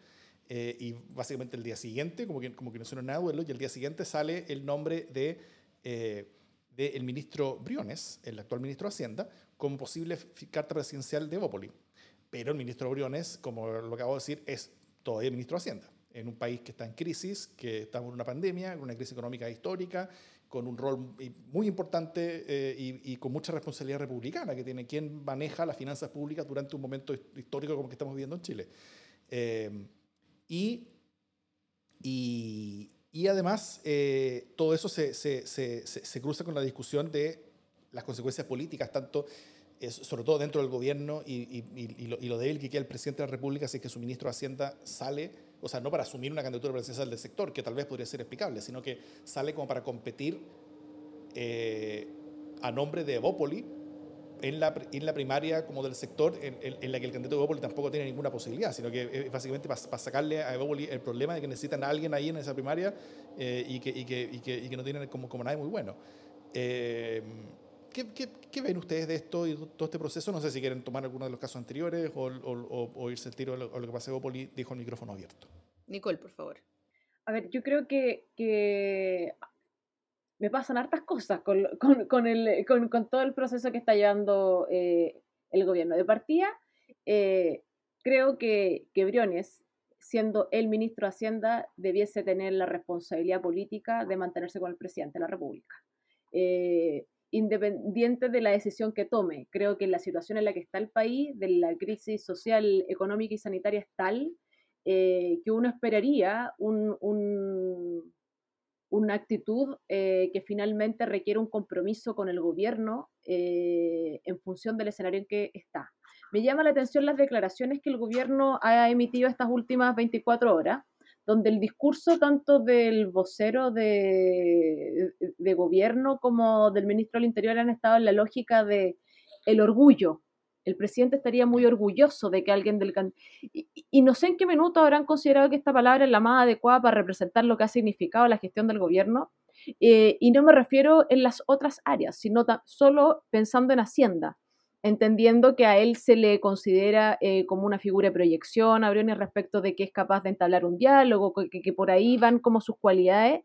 eh, y básicamente el día siguiente, como que, como que no suena nada duelo, y el día siguiente sale el nombre de eh, del ministro Briones, el actual ministro de Hacienda, como posible carta presidencial de Bópoli. Pero el ministro Briones, como lo acabo de decir, es todavía ministro de Hacienda, en un país que está en crisis, que estamos en una pandemia, en una crisis económica histórica, con un rol muy importante eh, y, y, con mucha responsabilidad republicana que tiene quien maneja las finanzas públicas durante un momento histórico como el que estamos viviendo en Chile. Y, y, además, eh, todo eso se, se, se, se, cruza con la discusión de las consecuencias políticas, tanto, eh, sobre todo dentro del gobierno y, y, lo, y, lo, débil que queda el presidente de la República si es que su ministro de Hacienda sale, o sea, no para asumir una candidatura presidencial del sector, que tal vez podría ser explicable, sino que sale como para competir eh, a nombre de Evópoli en la, en la primaria como del sector en, en, la que el candidato de Evópoli tampoco tiene ninguna posibilidad, sino que básicamente para, sacarle a Evópoli el problema de que necesitan a alguien ahí en esa primaria eh, y, que, y, que, y, que, y, que, no tienen como, como nadie muy bueno. Eh, ¿qué, qué, qué, ven ustedes de esto y todo este proceso? No sé si quieren tomar alguno de los casos anteriores o, o, o irse el tiro a lo, que pasa Evópoli, dijo el micrófono abierto. Nicole, por favor. A ver, yo creo que, que me pasan hartas cosas con, con, con, todo el proceso que está llevando eh, el gobierno. De partida, eh, creo que, que Briones, siendo el ministro de Hacienda, debiese tener la responsabilidad política de mantenerse con el presidente de la República. Eh, independiente de la decisión que tome, creo que la situación en la que está el país, de la crisis social, económica y sanitaria es tal que uno esperaría un, un una actitud eh, que finalmente requiere un compromiso con el gobierno eh, en función del escenario en que está. Me llama la atención las declaraciones que el gobierno ha emitido estas últimas 24 horas, donde el discurso tanto del vocero de, de gobierno como del ministro del Interior han estado en la lógica de el orgullo, el presidente estaría muy orgulloso de que alguien del... Y, y, no sé en qué minuto habrán considerado que esta palabra es la más adecuada para representar lo que ha significado la gestión del gobierno. Eh, y no me refiero en las otras áreas, sino solo pensando en Hacienda, entendiendo que a él se le considera eh, como una figura de proyección, Briones respecto de que es capaz de entablar un diálogo, que por ahí van como sus cualidades.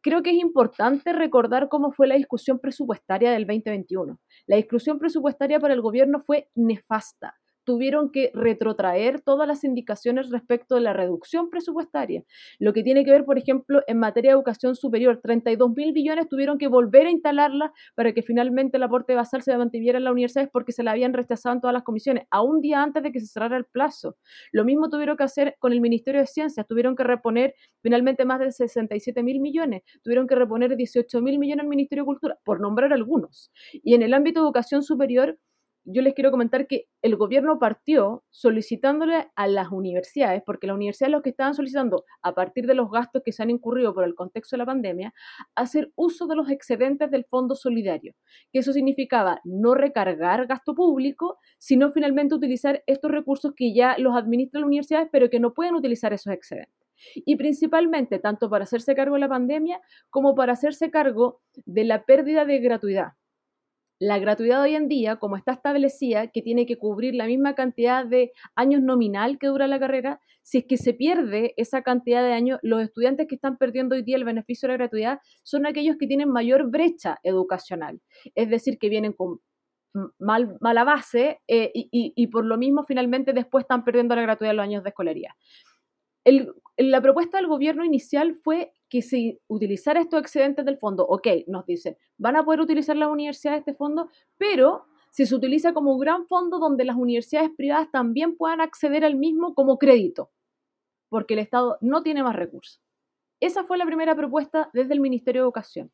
Creo que es importante recordar cómo fue la discusión presupuestaria del 2021 la discusión presupuestaria para el gobierno fue nefasta. Tuvieron que retrotraer todas las indicaciones respecto de la reducción presupuestaria. Lo que tiene que ver, por ejemplo, en materia de educación superior, 32 mil billones tuvieron que volver a instalarla para que finalmente el aporte basal se mantuviera en las universidades porque se la habían rechazado en todas las comisiones, a un día antes de que se cerrara el plazo. Lo mismo tuvieron que hacer con el Ministerio de Ciencias, tuvieron que reponer finalmente más de 67 mil millones, tuvieron que reponer 18 mil millones al Ministerio de Cultura, por nombrar algunos. Y en el ámbito de educación superior, yo les quiero comentar que el gobierno partió solicitándole a las universidades, porque las universidades lo que estaban solicitando, a partir de los gastos que se han incurrido por el contexto de la pandemia, hacer uso de los excedentes del Fondo Solidario, que eso significaba no recargar gasto público, sino finalmente utilizar estos recursos que ya los administran las universidades, pero que no pueden utilizar esos excedentes. Y principalmente, tanto para hacerse cargo de la pandemia como para hacerse cargo de la pérdida de gratuidad la gratuidad hoy en día, como está establecida, que tiene que cubrir la misma cantidad de años nominal que dura la carrera, si es que se pierde esa cantidad de años, los estudiantes que están perdiendo hoy día el beneficio de la gratuidad son aquellos que tienen mayor brecha educacional, es decir, que vienen con mal, mala base eh, y, y, por lo mismo finalmente después están perdiendo la gratuidad los años de escolaría. El, la propuesta del gobierno inicial fue que se utilizara estos excedentes del fondo. Ok, nos dicen, van a poder utilizar las universidades este fondo, pero si se utiliza como un gran fondo donde las universidades privadas también puedan acceder al mismo como crédito, porque el Estado no tiene más recursos. Esa fue la primera propuesta desde el Ministerio de Educación.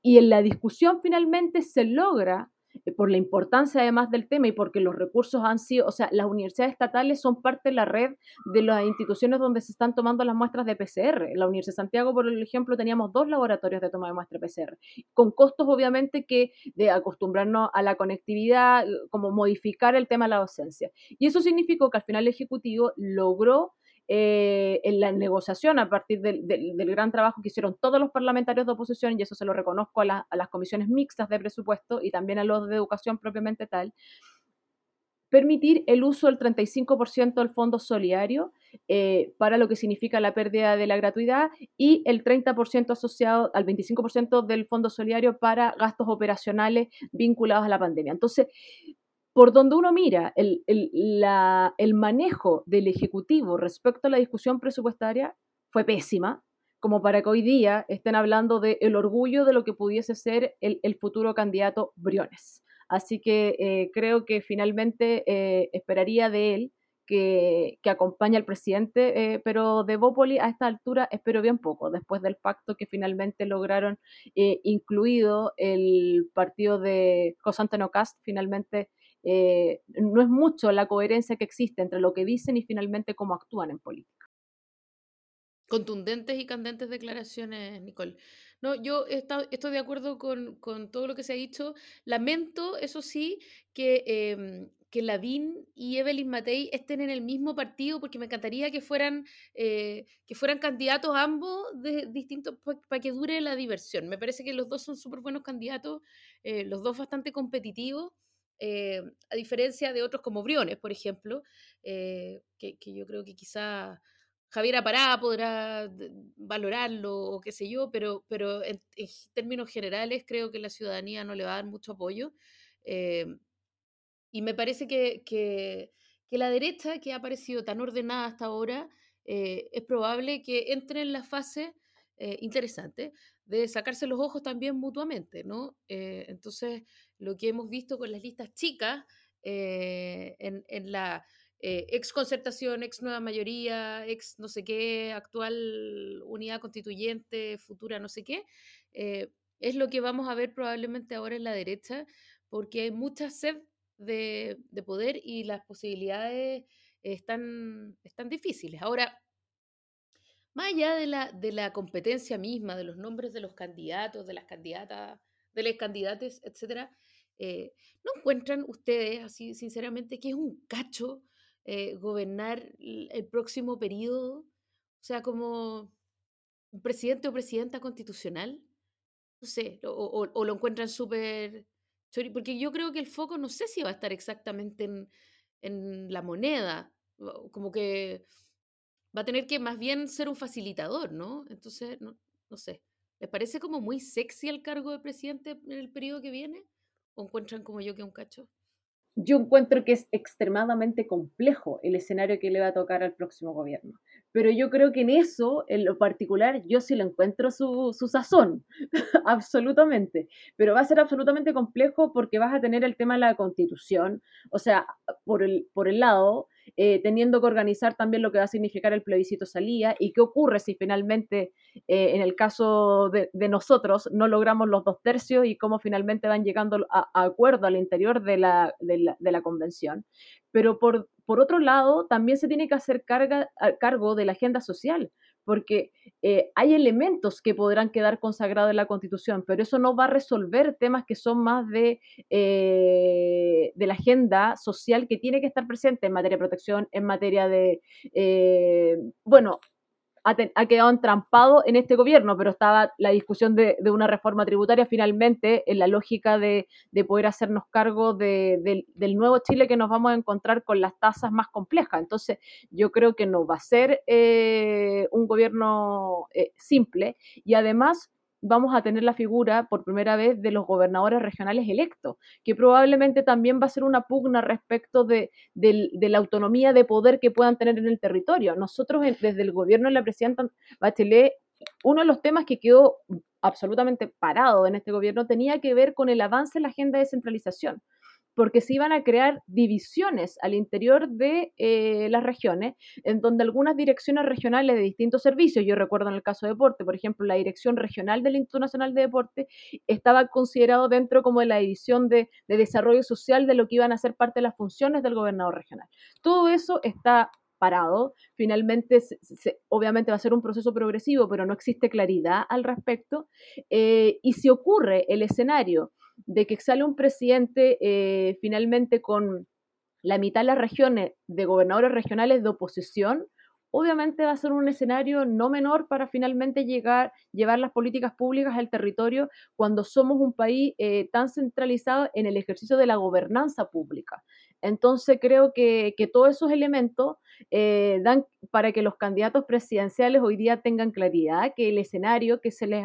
Y en la discusión finalmente se logra por la importancia además del tema y porque los recursos han sido, o sea, las universidades estatales son parte de la red de las instituciones donde se están tomando las muestras de PCR. En la Universidad de Santiago, por ejemplo, teníamos dos laboratorios de toma de muestra PCR, con costos obviamente que de acostumbrarnos a la conectividad, como modificar el tema de la docencia. Y eso significó que al final el Ejecutivo logró eh, en la negociación a partir del, gran trabajo que hicieron todos los parlamentarios de oposición, y eso se lo reconozco a, las comisiones mixtas de presupuesto y también a los de educación propiamente tal, permitir el uso del 35% del fondo solidario eh, para lo que significa la pérdida de la gratuidad y el 30% asociado al 25% del fondo solidario para gastos operacionales vinculados a la pandemia. Entonces, por donde uno mira el, el, manejo del Ejecutivo respecto a la discusión presupuestaria fue pésima, como para que hoy día estén hablando del el orgullo de lo que pudiese ser el, futuro candidato Briones. Así que eh, creo que finalmente eh, esperaría de él que, que acompañe al presidente, eh, pero de Bópoli a esta altura espero bien poco, después del pacto que finalmente lograron, incluido el partido de José Cast, finalmente eh, no es mucho la coherencia que existe entre lo que dicen y finalmente cómo actúan en política. Contundentes y candentes declaraciones, Nicole. No, yo estoy de acuerdo con, todo lo que se ha dicho. Lamento, eso sí, que, eh, que Lavín y Evelyn Matei estén en el mismo partido, porque me encantaría que fueran, eh, que fueran candidatos ambos de, distintos para que dure la diversión. Me parece que los dos son súper buenos candidatos, eh, los dos bastante competitivos. Eh, a diferencia de otros como Briones, por ejemplo, eh, que, yo creo que quizá Javier Apará podrá valorarlo o qué sé yo, pero, pero en, términos generales creo que la ciudadanía no le va a dar mucho apoyo. Eh, y me parece que, que, la derecha, que ha parecido tan ordenada hasta ahora, es probable que entre en la fase interesante de sacarse los ojos también mutuamente, ¿no? entonces, lo que hemos visto con las listas chicas eh, en, la eh, ex concertación, ex nueva mayoría, ex no sé qué, actual unidad constituyente, futura no sé qué, eh, es lo que vamos a ver probablemente ahora en la derecha, porque hay mucha sed de, poder y las posibilidades están, están difíciles. Ahora, más allá de la, de la competencia misma, de los nombres de los candidatos, de las candidatas, de los candidatos, etcétera, eh, ¿No encuentran ustedes, así sinceramente, que es un cacho eh, gobernar el próximo periodo? O sea, como presidente o presidenta constitucional. No sé, o, lo encuentran súper... Porque yo creo que el foco no sé si va a estar exactamente en, en la moneda, como que va a tener que más bien ser un facilitador, ¿no? Entonces, no, no sé. ¿Les parece como muy sexy el cargo de presidente en el periodo que viene? ¿O encuentran como yo que un cacho? Yo encuentro que es extremadamente complejo el escenario que le va a tocar al próximo gobierno. Pero yo creo que en eso, en lo particular, yo sí lo encuentro su, su sazón, absolutamente. Pero va a ser absolutamente complejo porque vas a tener el tema de la constitución, o sea, por el, por el lado eh, teniendo que organizar también lo que va a significar el plebiscito salía y qué ocurre si finalmente, eh, en el caso de, nosotros, no logramos los dos tercios y cómo finalmente van llegando a, acuerdo al interior de la, de la, convención. Pero por, por otro lado, también se tiene que hacer carga, cargo de la agenda social porque eh, hay elementos que podrán quedar consagrados en la Constitución, pero eso no va a resolver temas que son más de, eh, de la agenda social que tiene que estar presente en materia de protección, en materia de, eh, bueno, ha, quedado entrampado en este gobierno, pero estaba la discusión de, una reforma tributaria finalmente en la lógica de, poder hacernos cargo del nuevo Chile que nos vamos a encontrar con las tasas más complejas. Entonces, yo creo que no va a ser eh, un gobierno eh, simple y además vamos a tener la figura por primera vez de los gobernadores regionales electos, que probablemente también va a ser una pugna respecto de, la autonomía de poder que puedan tener en el territorio. Nosotros desde el gobierno de la presidenta Bachelet, uno de los temas que quedó absolutamente parado en este gobierno tenía que ver con el avance en la agenda de descentralización porque se iban a crear divisiones al interior de eh, las regiones, en donde algunas direcciones regionales de distintos servicios, yo recuerdo en el caso de deporte, por ejemplo, la Dirección Regional del Instituto Nacional de Deporte estaba considerado dentro como de la división de, desarrollo social de lo que iban a ser parte de las funciones del gobernador regional. Todo eso está parado. Finalmente, obviamente va a ser un proceso progresivo, pero no existe claridad al respecto. Eh, y si ocurre el escenario de que sale un presidente eh, finalmente con la mitad de las regiones de gobernadores regionales de oposición, obviamente va a ser un escenario no menor para finalmente llegar, llevar las políticas públicas al territorio cuando somos un país eh, tan centralizado en el ejercicio de la gobernanza pública. Entonces creo que, todos esos elementos eh, dan para que los candidatos presidenciales hoy día tengan claridad que el escenario que se les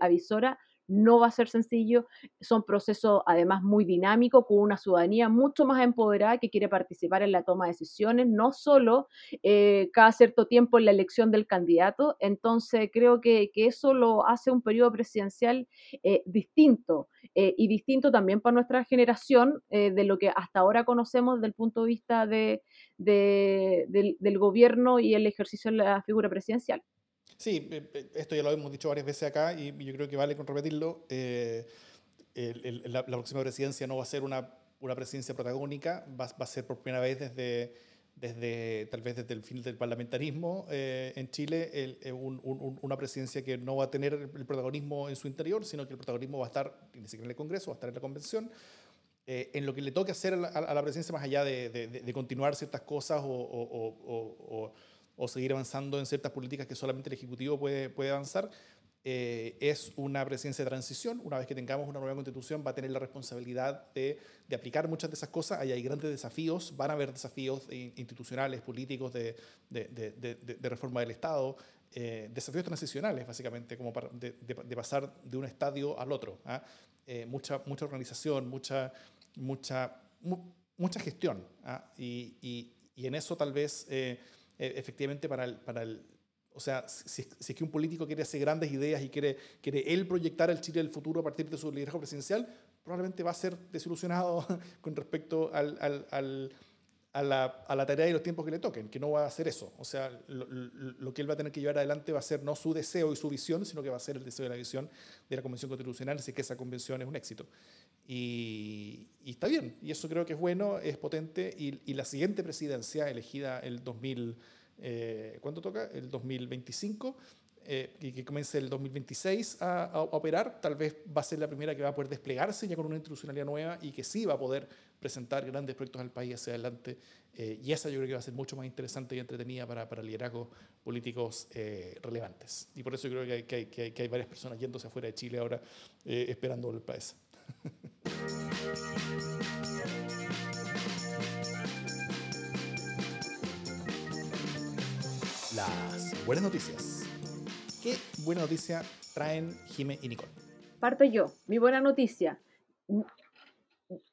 avisora no va a ser sencillo, son procesos además muy dinámicos, con una ciudadanía mucho más empoderada que quiere participar en la toma de decisiones, no solo eh, cada cierto tiempo en la elección del candidato, entonces creo que, eso lo hace un periodo presidencial eh, distinto eh, y distinto también para nuestra generación de lo que hasta ahora conocemos desde el punto de vista de, del gobierno y el ejercicio de la figura presidencial. Sí, eh, eh, esto ya lo hemos dicho varias veces acá y yo creo que vale con repetirlo. Eh, la, próxima presidencia no va a ser una, una presidencia protagónica, va, va, a ser por primera vez desde, desde tal vez desde el fin del parlamentarismo en Chile una presidencia que no va a tener el protagonismo en su interior, sino que el protagonismo va a estar ni siquiera en el Congreso, va a estar en la convención. en lo que le toque hacer a la, presidencia, más allá de, de, continuar ciertas cosas o, o o seguir avanzando en ciertas políticas que solamente el Ejecutivo puede, puede avanzar. Eh, es una presidencia de transición. Una vez que tengamos una nueva constitución, va a tener la responsabilidad de, de aplicar muchas de esas cosas. Ahí hay grandes desafíos, van a haber desafíos institucionales, políticos, de, de, de reforma del Estado, eh, desafíos transicionales, básicamente, como para, de, pasar de un estadio al otro. ¿ah? Eh, mucha, mucha organización, mucha, mucha, mucha gestión. ¿ah? Y, y, y, en eso tal vez e, efectivamente para el, para el o sea, si, si, es que un político quiere hacer grandes ideas y quiere, quiere él proyectar el Chile del futuro a partir de su liderazgo presidencial, probablemente va a ser desilusionado con respecto al, al, a, la, a, la, tarea y los tiempos que le toquen, que no va a hacer eso. O sea, lo, lo, que él va a tener que llevar adelante va a ser no su deseo y su visión, sino que va a ser el deseo y la visión de la Convención Constitucional, si es que esa convención es un éxito. Y, está bien, y eso creo que es bueno, es potente, y, la siguiente presidencia elegida el 2000, eh, ¿cuánto toca? El 2025, eh, y que comience el 2026 a, operar, tal vez va a ser la primera que va a poder desplegarse ya con una institucionalidad nueva y que sí va a poder presentar grandes proyectos al país hacia adelante. Eh, y esa yo creo que va a ser mucho más interesante y entretenida para, para liderazgos políticos relevantes. Y por eso creo que hay, que, hay, que hay, varias personas yéndose afuera de Chile ahora esperando el país. Las buenas noticias. ¿Qué buena noticia traen Jime y Nicole? Parto yo. Mi buena noticia.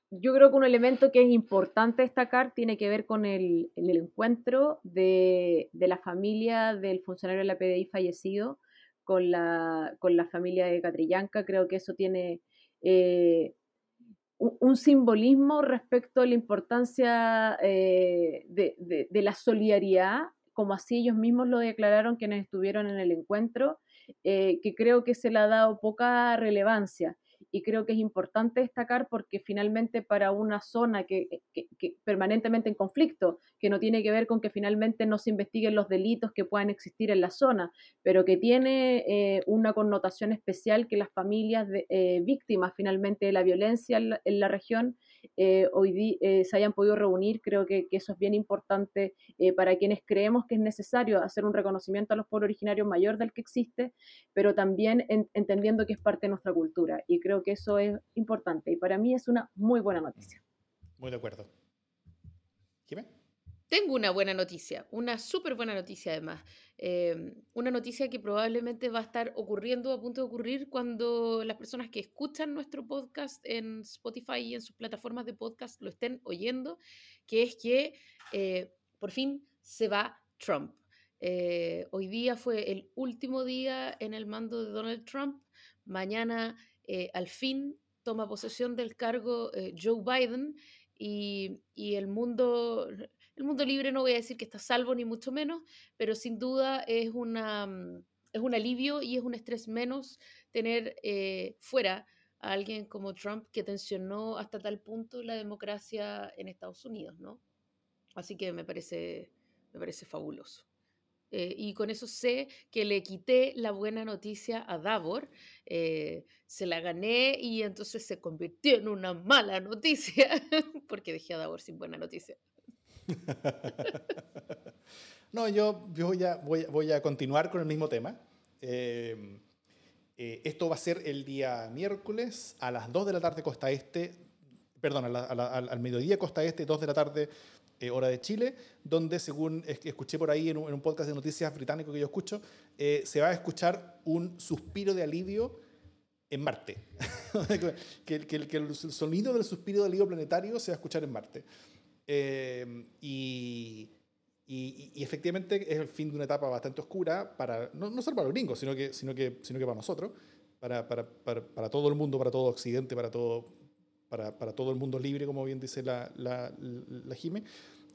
Yo creo que un elemento que es importante destacar tiene que ver con el, encuentro de, la familia del funcionario de la PDI fallecido con la, con la familia de Catrillanca. Creo que eso tiene eh, un simbolismo respecto a la importancia eh, de, la solidaridad, como así ellos mismos lo declararon quienes estuvieron en el encuentro, eh, que creo que se le ha dado poca relevancia y creo que es importante destacar porque finalmente para una zona que, que, permanentemente en conflicto, que no tiene que ver con que finalmente no se investiguen los delitos que puedan existir en la zona, pero que tiene eh, una connotación especial que las familias de, eh, víctimas finalmente de la violencia en la, región eh, hoy se hayan podido reunir, creo que, eso es bien importante para quienes creemos que es necesario hacer un reconocimiento a los pueblos originarios mayor del que existe, pero también entendiendo que es parte de nuestra cultura. Y creo que eso es importante y para mí es una muy buena noticia. Muy de acuerdo. ¿Jimé? Tengo una buena noticia, una súper buena noticia además. Em, una noticia que probablemente va a estar ocurriendo, a punto de ocurrir, cuando las personas que escuchan nuestro podcast en Spotify y en sus plataformas de podcast lo estén oyendo, que es que eh, por fin se va Trump. Eh, hoy día fue el último día en el mando de Donald Trump. Mañana eh, al fin toma posesión del cargo Joe Biden y, el, mundo, el mundo libre no voy a decir que está salvo ni mucho menos, pero sin duda es, una, mm, es un alivio y es un estrés menos tener eh, fuera a alguien como Trump que tensionó hasta tal punto la democracia en Estados Unidos, ¿no? Así que me parece, me parece fabuloso. Eh, y con eso sé que le quité la buena noticia a Davor, eh, se la gané y entonces se convirtió en una mala noticia, porque dejé a Davor sin buena noticia. no, yo, voy, a, voy, a, continuar con el mismo tema. Em, eh, esto va a ser el día miércoles a las 2 de la tarde costa este, perdón, al mediodía costa este, 2 de la tarde eh, hora de Chile, donde según escuché por ahí en un, podcast de noticias británico que yo escucho, eh, se va a escuchar un suspiro de alivio en Marte. que, que, el sonido del suspiro de alivio planetario se va a escuchar en Marte. Eh, y, y, efectivamente es el fin de una etapa bastante oscura, para, no, no solo para los gringos, sino que, sino que, sino que para nosotros, para, para, para, para todo el mundo, para todo Occidente, para todo, para, para, todo el mundo libre, como bien dice la, la, la Jime.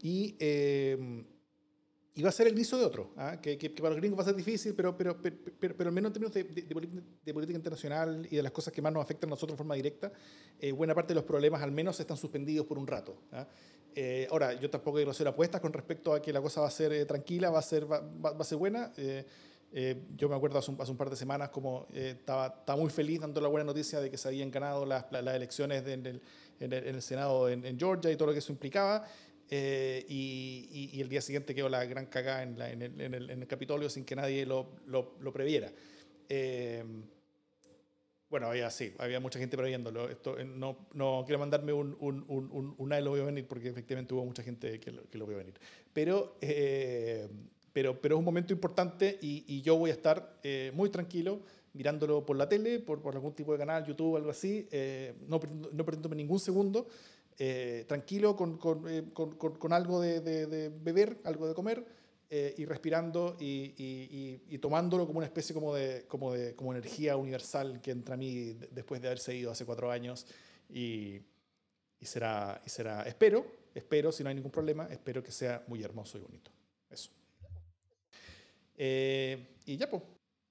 Y, eh, y, va a ser el inicio de otro, ¿ah? que, que, para los gringos va a ser difícil, pero, pero, pero, pero, al menos en términos de, de, política internacional y de las cosas que más nos afectan a nosotros de forma directa, eh, buena parte de los problemas al menos están suspendidos por un rato. ¿ah? Eh, ahora, yo tampoco quiero hacer apuestas con respecto a que la cosa va a ser tranquila, va a ser, va, va, a ser buena. Eh, yo me acuerdo hace un, hace un, par de semanas como eh, estaba, estaba, muy feliz dando la buena noticia de que se habían ganado las, las, elecciones en, el, en, el, Senado en, Georgia y todo lo que eso implicaba. Eh, y, y, el día siguiente quedó la gran cagada en, en, el, el, Capitolio sin que nadie lo, lo, lo previera. Bueno, había, sí, había mucha gente previéndolo. Esto, no, no quiero mandarme un, un, un, un, nadie lo voy a venir porque efectivamente hubo mucha gente que lo, que lo vio venir. Pero pero, pero es un momento importante y, y yo voy a estar eh, muy tranquilo mirándolo por la tele, por, por, algún tipo de canal, YouTube, algo así, eh, no, no perdiéndome ningún segundo, eh, tranquilo con, con, con, con, algo de, de, beber, algo de comer y respirando y, y, y, tomándolo como una especie como de, como de como energía universal que entra a mí después de haberse ido hace cuatro años y, y, será, y será, espero, espero, si no hay ningún problema, espero que sea muy hermoso y bonito. Eso. Eh, y ya, pues,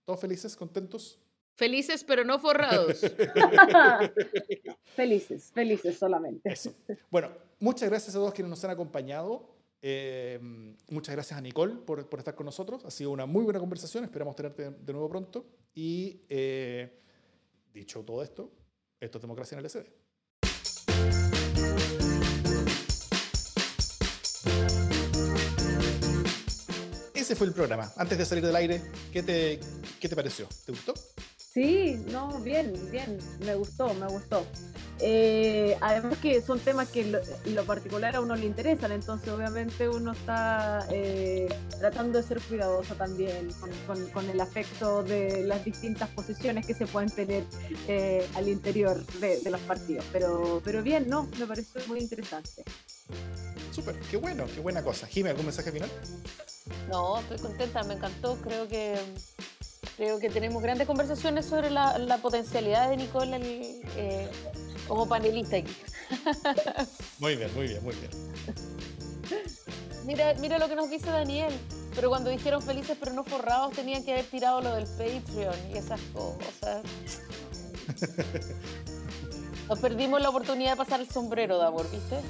todos felices, contentos. Felices, pero no forrados. felices, felices solamente. Bueno, muchas gracias a todos quienes nos han acompañado. Eh, muchas gracias a Nicole por, por, estar con nosotros. Ha sido una muy buena conversación. Esperamos tenerte de nuevo pronto. Y eh, dicho todo esto, esto es Democracia en el SD. ese fue el programa. Antes de salir del aire, ¿qué te, qué te pareció? ¿Te gustó? Sí, no, bien, bien, me gustó, me gustó. Eh, además que son temas que lo, lo, particular a uno le interesan, entonces obviamente uno está eh, tratando de ser cuidadoso también con, con, el afecto de las distintas posiciones que se pueden tener eh, al interior de, de, los partidos. Pero, pero bien, no, me pareció muy interesante. Súper, qué bueno, qué buena cosa. Jimmy, ¿algún mensaje final? No, estoy contenta, me encantó. Creo que creo que tenemos grandes conversaciones sobre la, potencialidad de Nicole eh, como panelista aquí. Muy bien, muy bien, muy bien. Mira, mira lo que nos dice Daniel. Pero cuando dijeron felices pero no forrados, tenían que haber tirado lo del Patreon y esas cosas. Nos perdimos la oportunidad de pasar el sombrero, Davor, ¿viste?